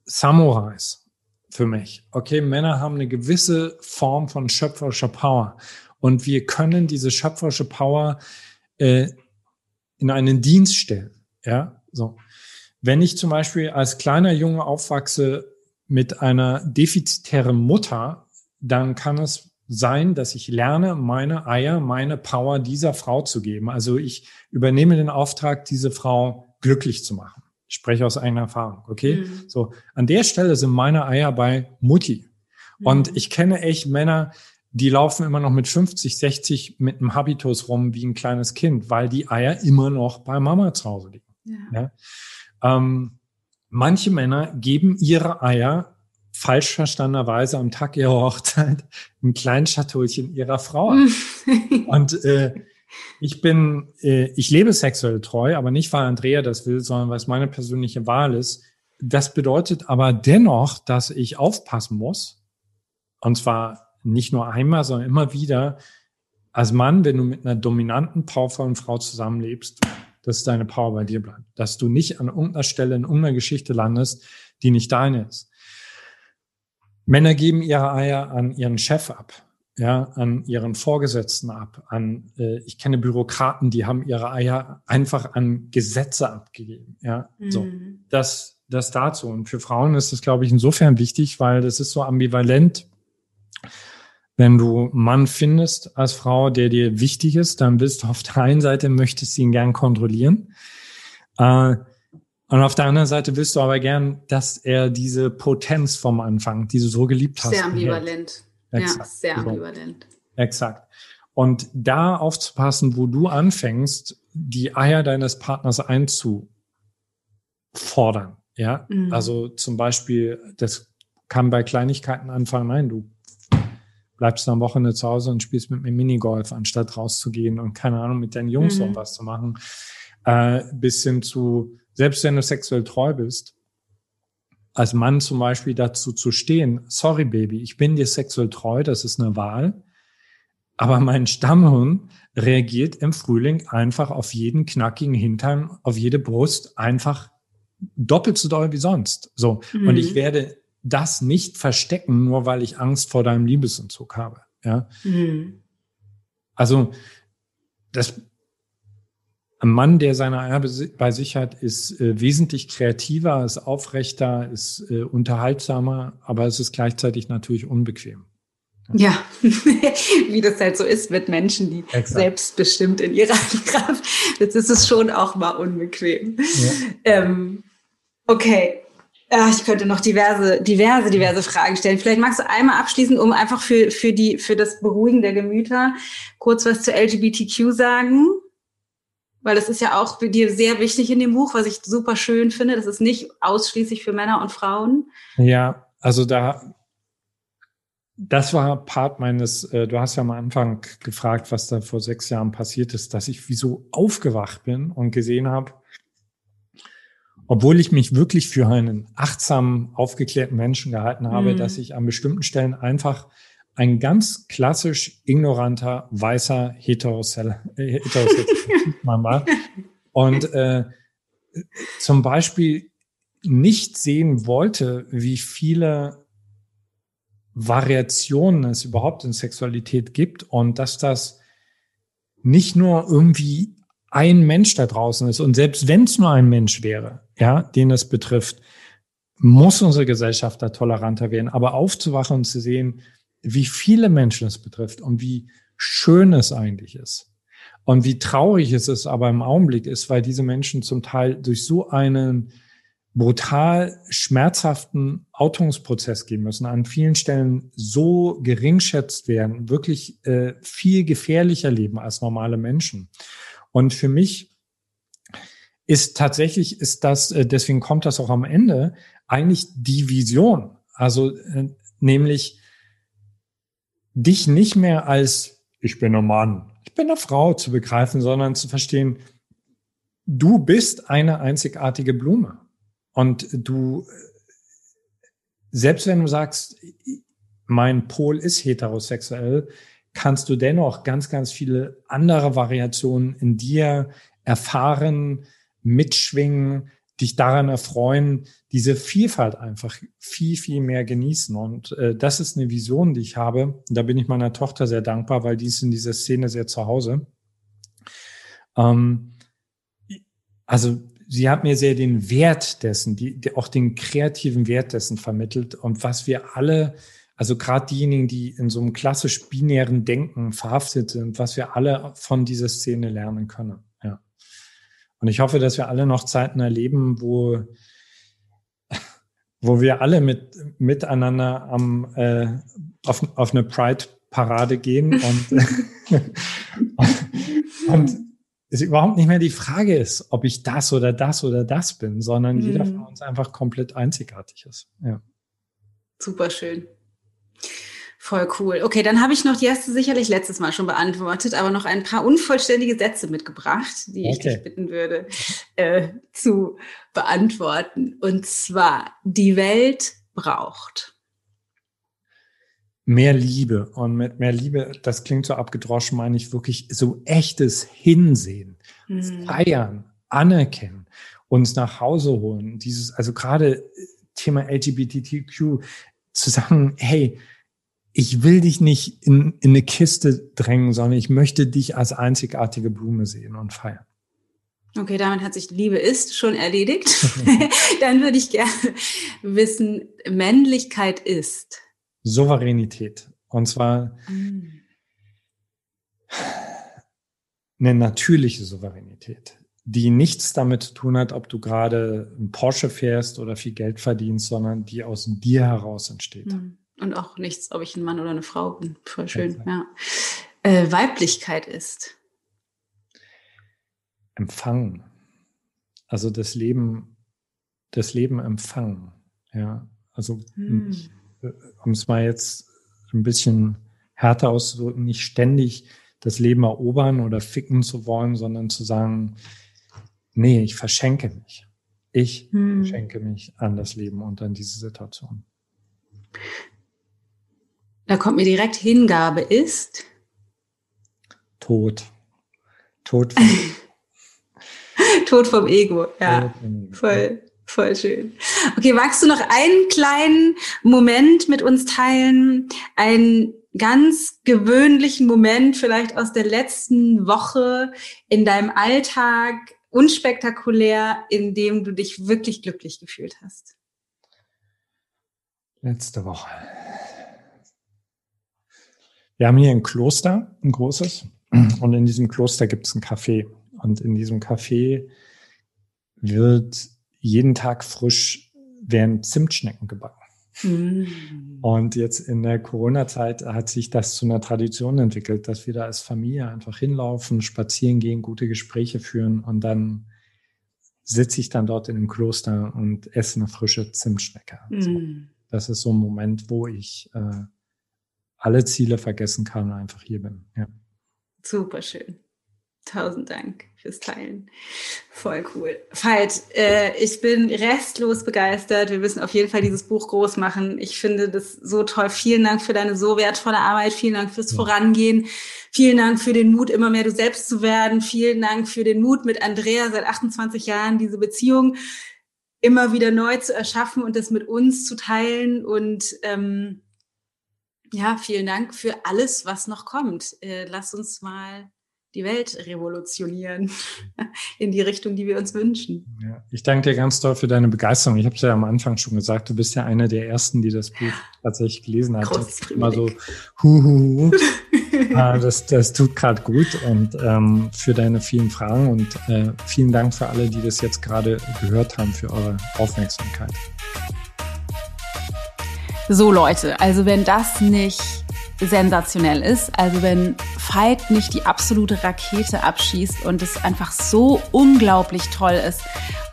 Samurais für mich. Okay, Männer haben eine gewisse Form von schöpferischer Power. Und wir können diese schöpferische Power äh, in einen Dienst stellen. Ja, so. Wenn ich zum Beispiel als kleiner Junge aufwachse mit einer defizitären Mutter, dann kann es sein, dass ich lerne, meine Eier, meine Power dieser Frau zu geben. Also ich übernehme den Auftrag, diese Frau glücklich zu machen. Ich spreche aus eigener Erfahrung, okay? Mhm. So, an der Stelle sind meine Eier bei Mutti. Mhm. Und ich kenne echt Männer, die laufen immer noch mit 50, 60 mit einem Habitus rum wie ein kleines Kind, weil die Eier immer noch bei Mama zu Hause liegen. Ja. ja? Ähm, manche Männer geben ihre Eier falsch verstandenerweise am Tag ihrer Hochzeit im kleinen Schatulchen ihrer Frau ab. Und äh, ich bin, äh, ich lebe sexuell treu, aber nicht, weil Andrea das will, sondern weil es meine persönliche Wahl ist. Das bedeutet aber dennoch, dass ich aufpassen muss. Und zwar nicht nur einmal, sondern immer wieder. Als Mann, wenn du mit einer dominanten, powervollen Frau zusammenlebst, dass deine Power bei dir bleibt. Dass du nicht an irgendeiner Stelle in irgendeiner Geschichte landest, die nicht deine ist. Männer geben ihre Eier an ihren Chef ab, ja, an ihren Vorgesetzten ab, an, äh, ich kenne Bürokraten, die haben ihre Eier einfach an Gesetze abgegeben, ja, mhm. so. Das, das dazu. Und für Frauen ist das, glaube ich, insofern wichtig, weil das ist so ambivalent wenn du einen Mann findest als Frau, der dir wichtig ist, dann bist du auf der einen Seite, möchtest du ihn gern kontrollieren. Äh, und auf der anderen Seite willst du aber gern, dass er diese Potenz vom Anfang, die du so geliebt hast. Sehr ambivalent. Ja, sehr ambivalent. Exakt. Und da aufzupassen, wo du anfängst, die Eier deines Partners einzufordern. Ja, mhm. also zum Beispiel, das kann bei Kleinigkeiten anfangen. Nein, du bleibst du am Wochenende zu Hause und spielst mit mir Minigolf, anstatt rauszugehen und keine Ahnung, mit deinen Jungs mhm. was zu machen. Äh, bis hin zu, selbst wenn du sexuell treu bist, als Mann zum Beispiel dazu zu stehen, sorry Baby, ich bin dir sexuell treu, das ist eine Wahl, aber mein Stammhirn reagiert im Frühling einfach auf jeden knackigen Hintern, auf jede Brust einfach doppelt so doll wie sonst. So. Mhm. Und ich mhm. werde das nicht verstecken, nur weil ich Angst vor deinem Liebesentzug habe. Ja. Mhm. Also das ein Mann, der seine Eier bei sich hat, ist äh, wesentlich kreativer, ist aufrechter, ist äh, unterhaltsamer, aber es ist gleichzeitig natürlich unbequem. Ja, wie das halt so ist mit Menschen, die Exakt. selbstbestimmt in ihrer Kraft. Jetzt ist es schon auch mal unbequem. Ja. Ähm, okay, ich könnte noch diverse, diverse, diverse Fragen stellen. Vielleicht magst du einmal abschließen, um einfach für, für die, für das Beruhigen der Gemüter kurz was zu LGBTQ sagen. Weil das ist ja auch für dir sehr wichtig in dem Buch, was ich super schön finde. Das ist nicht ausschließlich für Männer und Frauen. Ja, also da, das war Part meines, äh, du hast ja am Anfang gefragt, was da vor sechs Jahren passiert ist, dass ich wieso aufgewacht bin und gesehen habe, obwohl ich mich wirklich für einen achtsamen, aufgeklärten Menschen gehalten habe, mhm. dass ich an bestimmten Stellen einfach ein ganz klassisch ignoranter, weißer, heterosexueller äh, Mann war. Und äh, zum Beispiel nicht sehen wollte, wie viele Variationen es überhaupt in Sexualität gibt und dass das nicht nur irgendwie ein Mensch da draußen ist. Und selbst wenn es nur ein Mensch wäre, ja, den es betrifft, muss unsere Gesellschaft da toleranter werden. Aber aufzuwachen und zu sehen, wie viele Menschen es betrifft und wie schön es eigentlich ist. Und wie traurig es ist aber im Augenblick ist, weil diese Menschen zum Teil durch so einen brutal schmerzhaften Outungsprozess gehen müssen, an vielen Stellen so geringschätzt werden, wirklich äh, viel gefährlicher leben als normale Menschen. Und für mich ist tatsächlich, ist das, äh, deswegen kommt das auch am Ende, eigentlich die Vision. Also äh, nämlich dich nicht mehr als ich bin ein Mann, ich bin eine Frau zu begreifen, sondern zu verstehen, du bist eine einzigartige Blume. Und du, selbst wenn du sagst, mein Pol ist heterosexuell, kannst du dennoch ganz, ganz viele andere Variationen in dir erfahren, mitschwingen, dich daran erfreuen, diese Vielfalt einfach viel, viel mehr genießen. Und äh, das ist eine Vision, die ich habe. Da bin ich meiner Tochter sehr dankbar, weil die ist in dieser Szene sehr zu Hause. Ähm, also sie hat mir sehr den Wert dessen, die, die, auch den kreativen Wert dessen vermittelt und was wir alle, also gerade diejenigen, die in so einem klassisch binären Denken verhaftet sind, was wir alle von dieser Szene lernen können. Ja. Und ich hoffe, dass wir alle noch Zeiten erleben, wo wo wir alle mit miteinander am äh, auf, auf eine Pride Parade gehen und und es überhaupt nicht mehr die Frage ist, ob ich das oder das oder das bin, sondern mhm. jeder von uns einfach komplett einzigartig ist. Ja. Super schön. Voll cool. Okay, dann habe ich noch die erste sicherlich letztes Mal schon beantwortet, aber noch ein paar unvollständige Sätze mitgebracht, die ich dich bitten würde äh, zu beantworten. Und zwar, die Welt braucht. Mehr Liebe. Und mit mehr Liebe, das klingt so abgedroschen, meine ich wirklich so echtes Hinsehen, mhm. feiern, anerkennen, uns nach Hause holen. Dieses, also gerade Thema LGBTQ, zu sagen, hey, ich will dich nicht in, in eine Kiste drängen, sondern ich möchte dich als einzigartige Blume sehen und feiern. Okay, damit hat sich Liebe ist schon erledigt. Dann würde ich gerne wissen, Männlichkeit ist. Souveränität. Und zwar mm. eine natürliche Souveränität, die nichts damit zu tun hat, ob du gerade ein Porsche fährst oder viel Geld verdienst, sondern die aus dir heraus entsteht. Mm. Und auch nichts, ob ich ein Mann oder eine Frau bin. Voll schön, ja. Äh, Weiblichkeit ist. Empfangen. Also das Leben, das Leben empfangen. Ja, also hm. Äh, um es mal jetzt ein bisschen härter auszudrücken, nicht ständig das Leben erobern oder ficken zu wollen, sondern zu sagen, nee, ich verschenke mich. Ich hm. schenke mich an das Leben und an diese Situation. Da kommt mir direkt Hingabe ist. Tod. Tod vom, Tod vom Ego, ja. Voll, voll schön. Okay, magst du noch einen kleinen Moment mit uns teilen? Einen ganz gewöhnlichen Moment vielleicht aus der letzten Woche in deinem Alltag, unspektakulär, in dem du dich wirklich glücklich gefühlt hast? Letzte Woche. Wir haben hier ein Kloster, ein großes, und in diesem Kloster gibt es ein Café. Und in diesem Café wird jeden Tag frisch werden Zimtschnecken gebacken. Mhm. Und jetzt in der Corona-Zeit hat sich das zu einer Tradition entwickelt, dass wir da als Familie einfach hinlaufen, spazieren gehen, gute Gespräche führen und dann sitze ich dann dort in dem Kloster und esse eine frische Zimtschnecke. Mhm. Das ist so ein Moment, wo ich äh, alle Ziele vergessen kann und einfach hier bin. Ja. Super schön. Tausend Dank fürs Teilen. Voll cool. Veit, äh, ich bin restlos begeistert. Wir müssen auf jeden Fall dieses Buch groß machen. Ich finde das so toll. Vielen Dank für deine so wertvolle Arbeit. Vielen Dank fürs ja. Vorangehen. Vielen Dank für den Mut, immer mehr du selbst zu werden. Vielen Dank für den Mut, mit Andrea seit 28 Jahren diese Beziehung immer wieder neu zu erschaffen und das mit uns zu teilen. Und ähm, ja, vielen Dank für alles, was noch kommt. Äh, lass uns mal die Welt revolutionieren in die Richtung, die wir uns wünschen. Ja, ich danke dir ganz doll für deine Begeisterung. Ich habe es ja am Anfang schon gesagt, du bist ja einer der ersten, die das Buch tatsächlich gelesen hat. Das immer so, hu, hu, hu. ah, das, das tut gerade gut und ähm, für deine vielen Fragen und äh, vielen Dank für alle, die das jetzt gerade gehört haben, für eure Aufmerksamkeit. So Leute, also wenn das nicht sensationell ist. Also wenn Veit nicht die absolute Rakete abschießt und es einfach so unglaublich toll ist,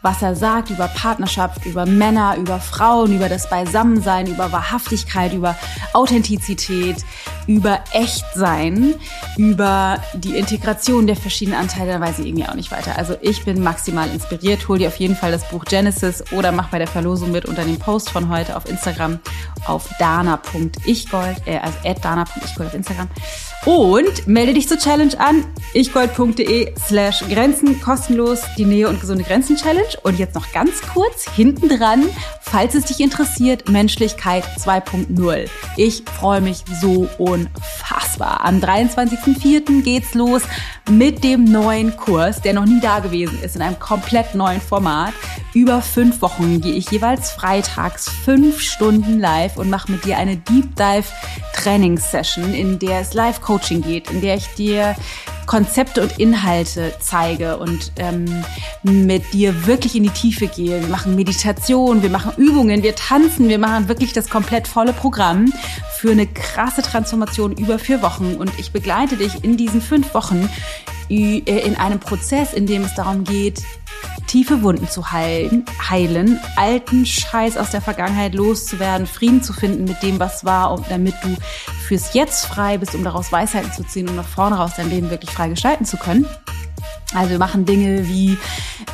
was er sagt über Partnerschaft, über Männer, über Frauen, über das Beisammensein, über Wahrhaftigkeit, über Authentizität, über Echtsein, über die Integration der verschiedenen Anteile, da weiß ich irgendwie auch nicht weiter. Also ich bin maximal inspiriert. Hol dir auf jeden Fall das Buch Genesis oder mach bei der Verlosung mit unter dem Post von heute auf Instagram auf dana.ichgold, äh, also at dana.ichgold auf Instagram. Und melde dich zur Challenge an, ichgold.de slash Grenzen, kostenlos die Nähe und gesunde Grenzen Challenge. Und jetzt noch ganz kurz hinten dran, falls es dich interessiert, Menschlichkeit 2.0. Ich freue mich so unfassbar. Am 23.04. geht's los mit dem neuen Kurs, der noch nie da gewesen ist, in einem komplett neuen Format. Über fünf Wochen gehe ich jeweils freitags fünf Stunden live und mache mit dir eine Deep Dive Trainingssession, in der es Live-Coaching geht, in der ich dir Konzepte und Inhalte zeige und ähm, mit dir wirklich in die Tiefe gehe. Wir machen Meditation, wir machen Übungen, wir tanzen, wir machen wirklich das komplett volle Programm für eine krasse Transformation über vier Wochen. Und ich begleite dich in diesen fünf Wochen in einem Prozess, in dem es darum geht, tiefe Wunden zu heilen, heilen, alten Scheiß aus der Vergangenheit loszuwerden, Frieden zu finden mit dem, was war, damit du fürs Jetzt frei bist, um daraus Weisheiten zu ziehen und nach vorne raus dein Leben wirklich frei gestalten zu können. Also wir machen Dinge wie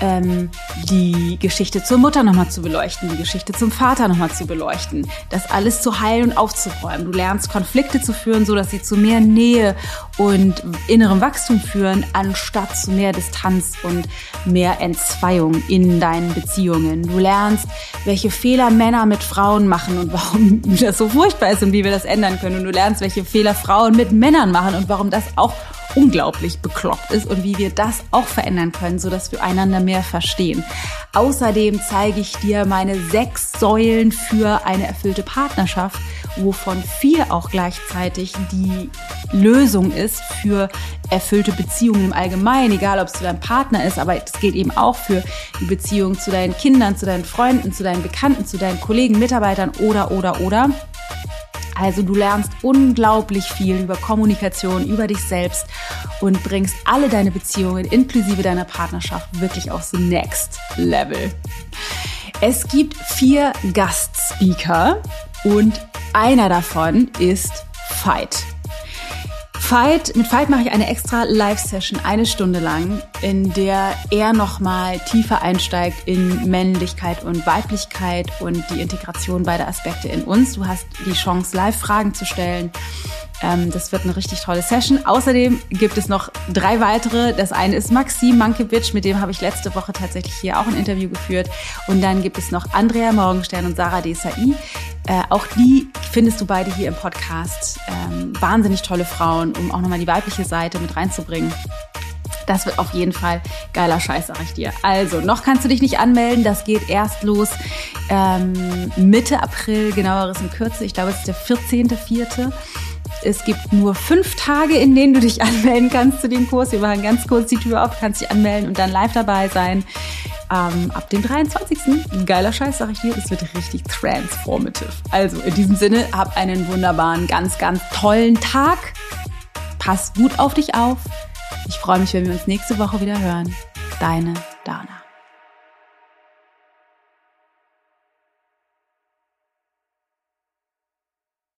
ähm, die Geschichte zur Mutter nochmal zu beleuchten, die Geschichte zum Vater nochmal zu beleuchten, das alles zu heilen und aufzuräumen. Du lernst Konflikte zu führen, so dass sie zu mehr Nähe und innerem Wachstum führen, anstatt zu mehr Distanz und mehr Entzweiung in deinen Beziehungen. Du lernst, welche Fehler Männer mit Frauen machen und warum das so furchtbar ist und wie wir das ändern können. Und du lernst, welche Fehler Frauen mit Männern machen und warum das auch unglaublich bekloppt ist und wie wir das auch verändern können, sodass wir einander mehr verstehen. Außerdem zeige ich dir meine sechs Säulen für eine erfüllte Partnerschaft, wovon vier auch gleichzeitig die Lösung ist für erfüllte Beziehungen im Allgemeinen, egal ob es zu deinem Partner ist, aber es geht eben auch für die Beziehung zu deinen Kindern, zu deinen Freunden, zu deinen Bekannten, zu deinen Kollegen, Mitarbeitern oder, oder, oder. Also du lernst unglaublich viel über Kommunikation, über dich selbst und bringst alle deine Beziehungen inklusive deiner Partnerschaft wirklich aufs Next Level. Es gibt vier Gastspeaker und einer davon ist Veit. Mit Fight mache ich eine extra Live-Session, eine Stunde lang, in der er nochmal tiefer einsteigt in Männlichkeit und Weiblichkeit und die Integration beider Aspekte in uns. Du hast die Chance, Live-Fragen zu stellen ähm, das wird eine richtig tolle Session. Außerdem gibt es noch drei weitere. Das eine ist Maxim Mankiewicz, mit dem habe ich letzte Woche tatsächlich hier auch ein Interview geführt. Und dann gibt es noch Andrea Morgenstern und Sarah Desai. Äh, auch die findest du beide hier im Podcast. Ähm, wahnsinnig tolle Frauen, um auch nochmal die weibliche Seite mit reinzubringen. Das wird auf jeden Fall geiler Scheiß, sag ich dir. Also, noch kannst du dich nicht anmelden. Das geht erst los ähm, Mitte April, genaueres in Kürze. Ich glaube, es ist der 14.04. Es gibt nur fünf Tage, in denen du dich anmelden kannst zu dem Kurs. Wir machen ganz kurz die Tür auf, kannst dich anmelden und dann live dabei sein. ähm, ab dem 23. Geiler Scheiß, sag ich dir, es wird richtig transformative. Also in diesem Sinne, hab einen wunderbaren, ganz, ganz tollen Tag. Pass gut auf dich auf. Ich freue mich, wenn wir uns nächste Woche wieder hören. Deine Dana.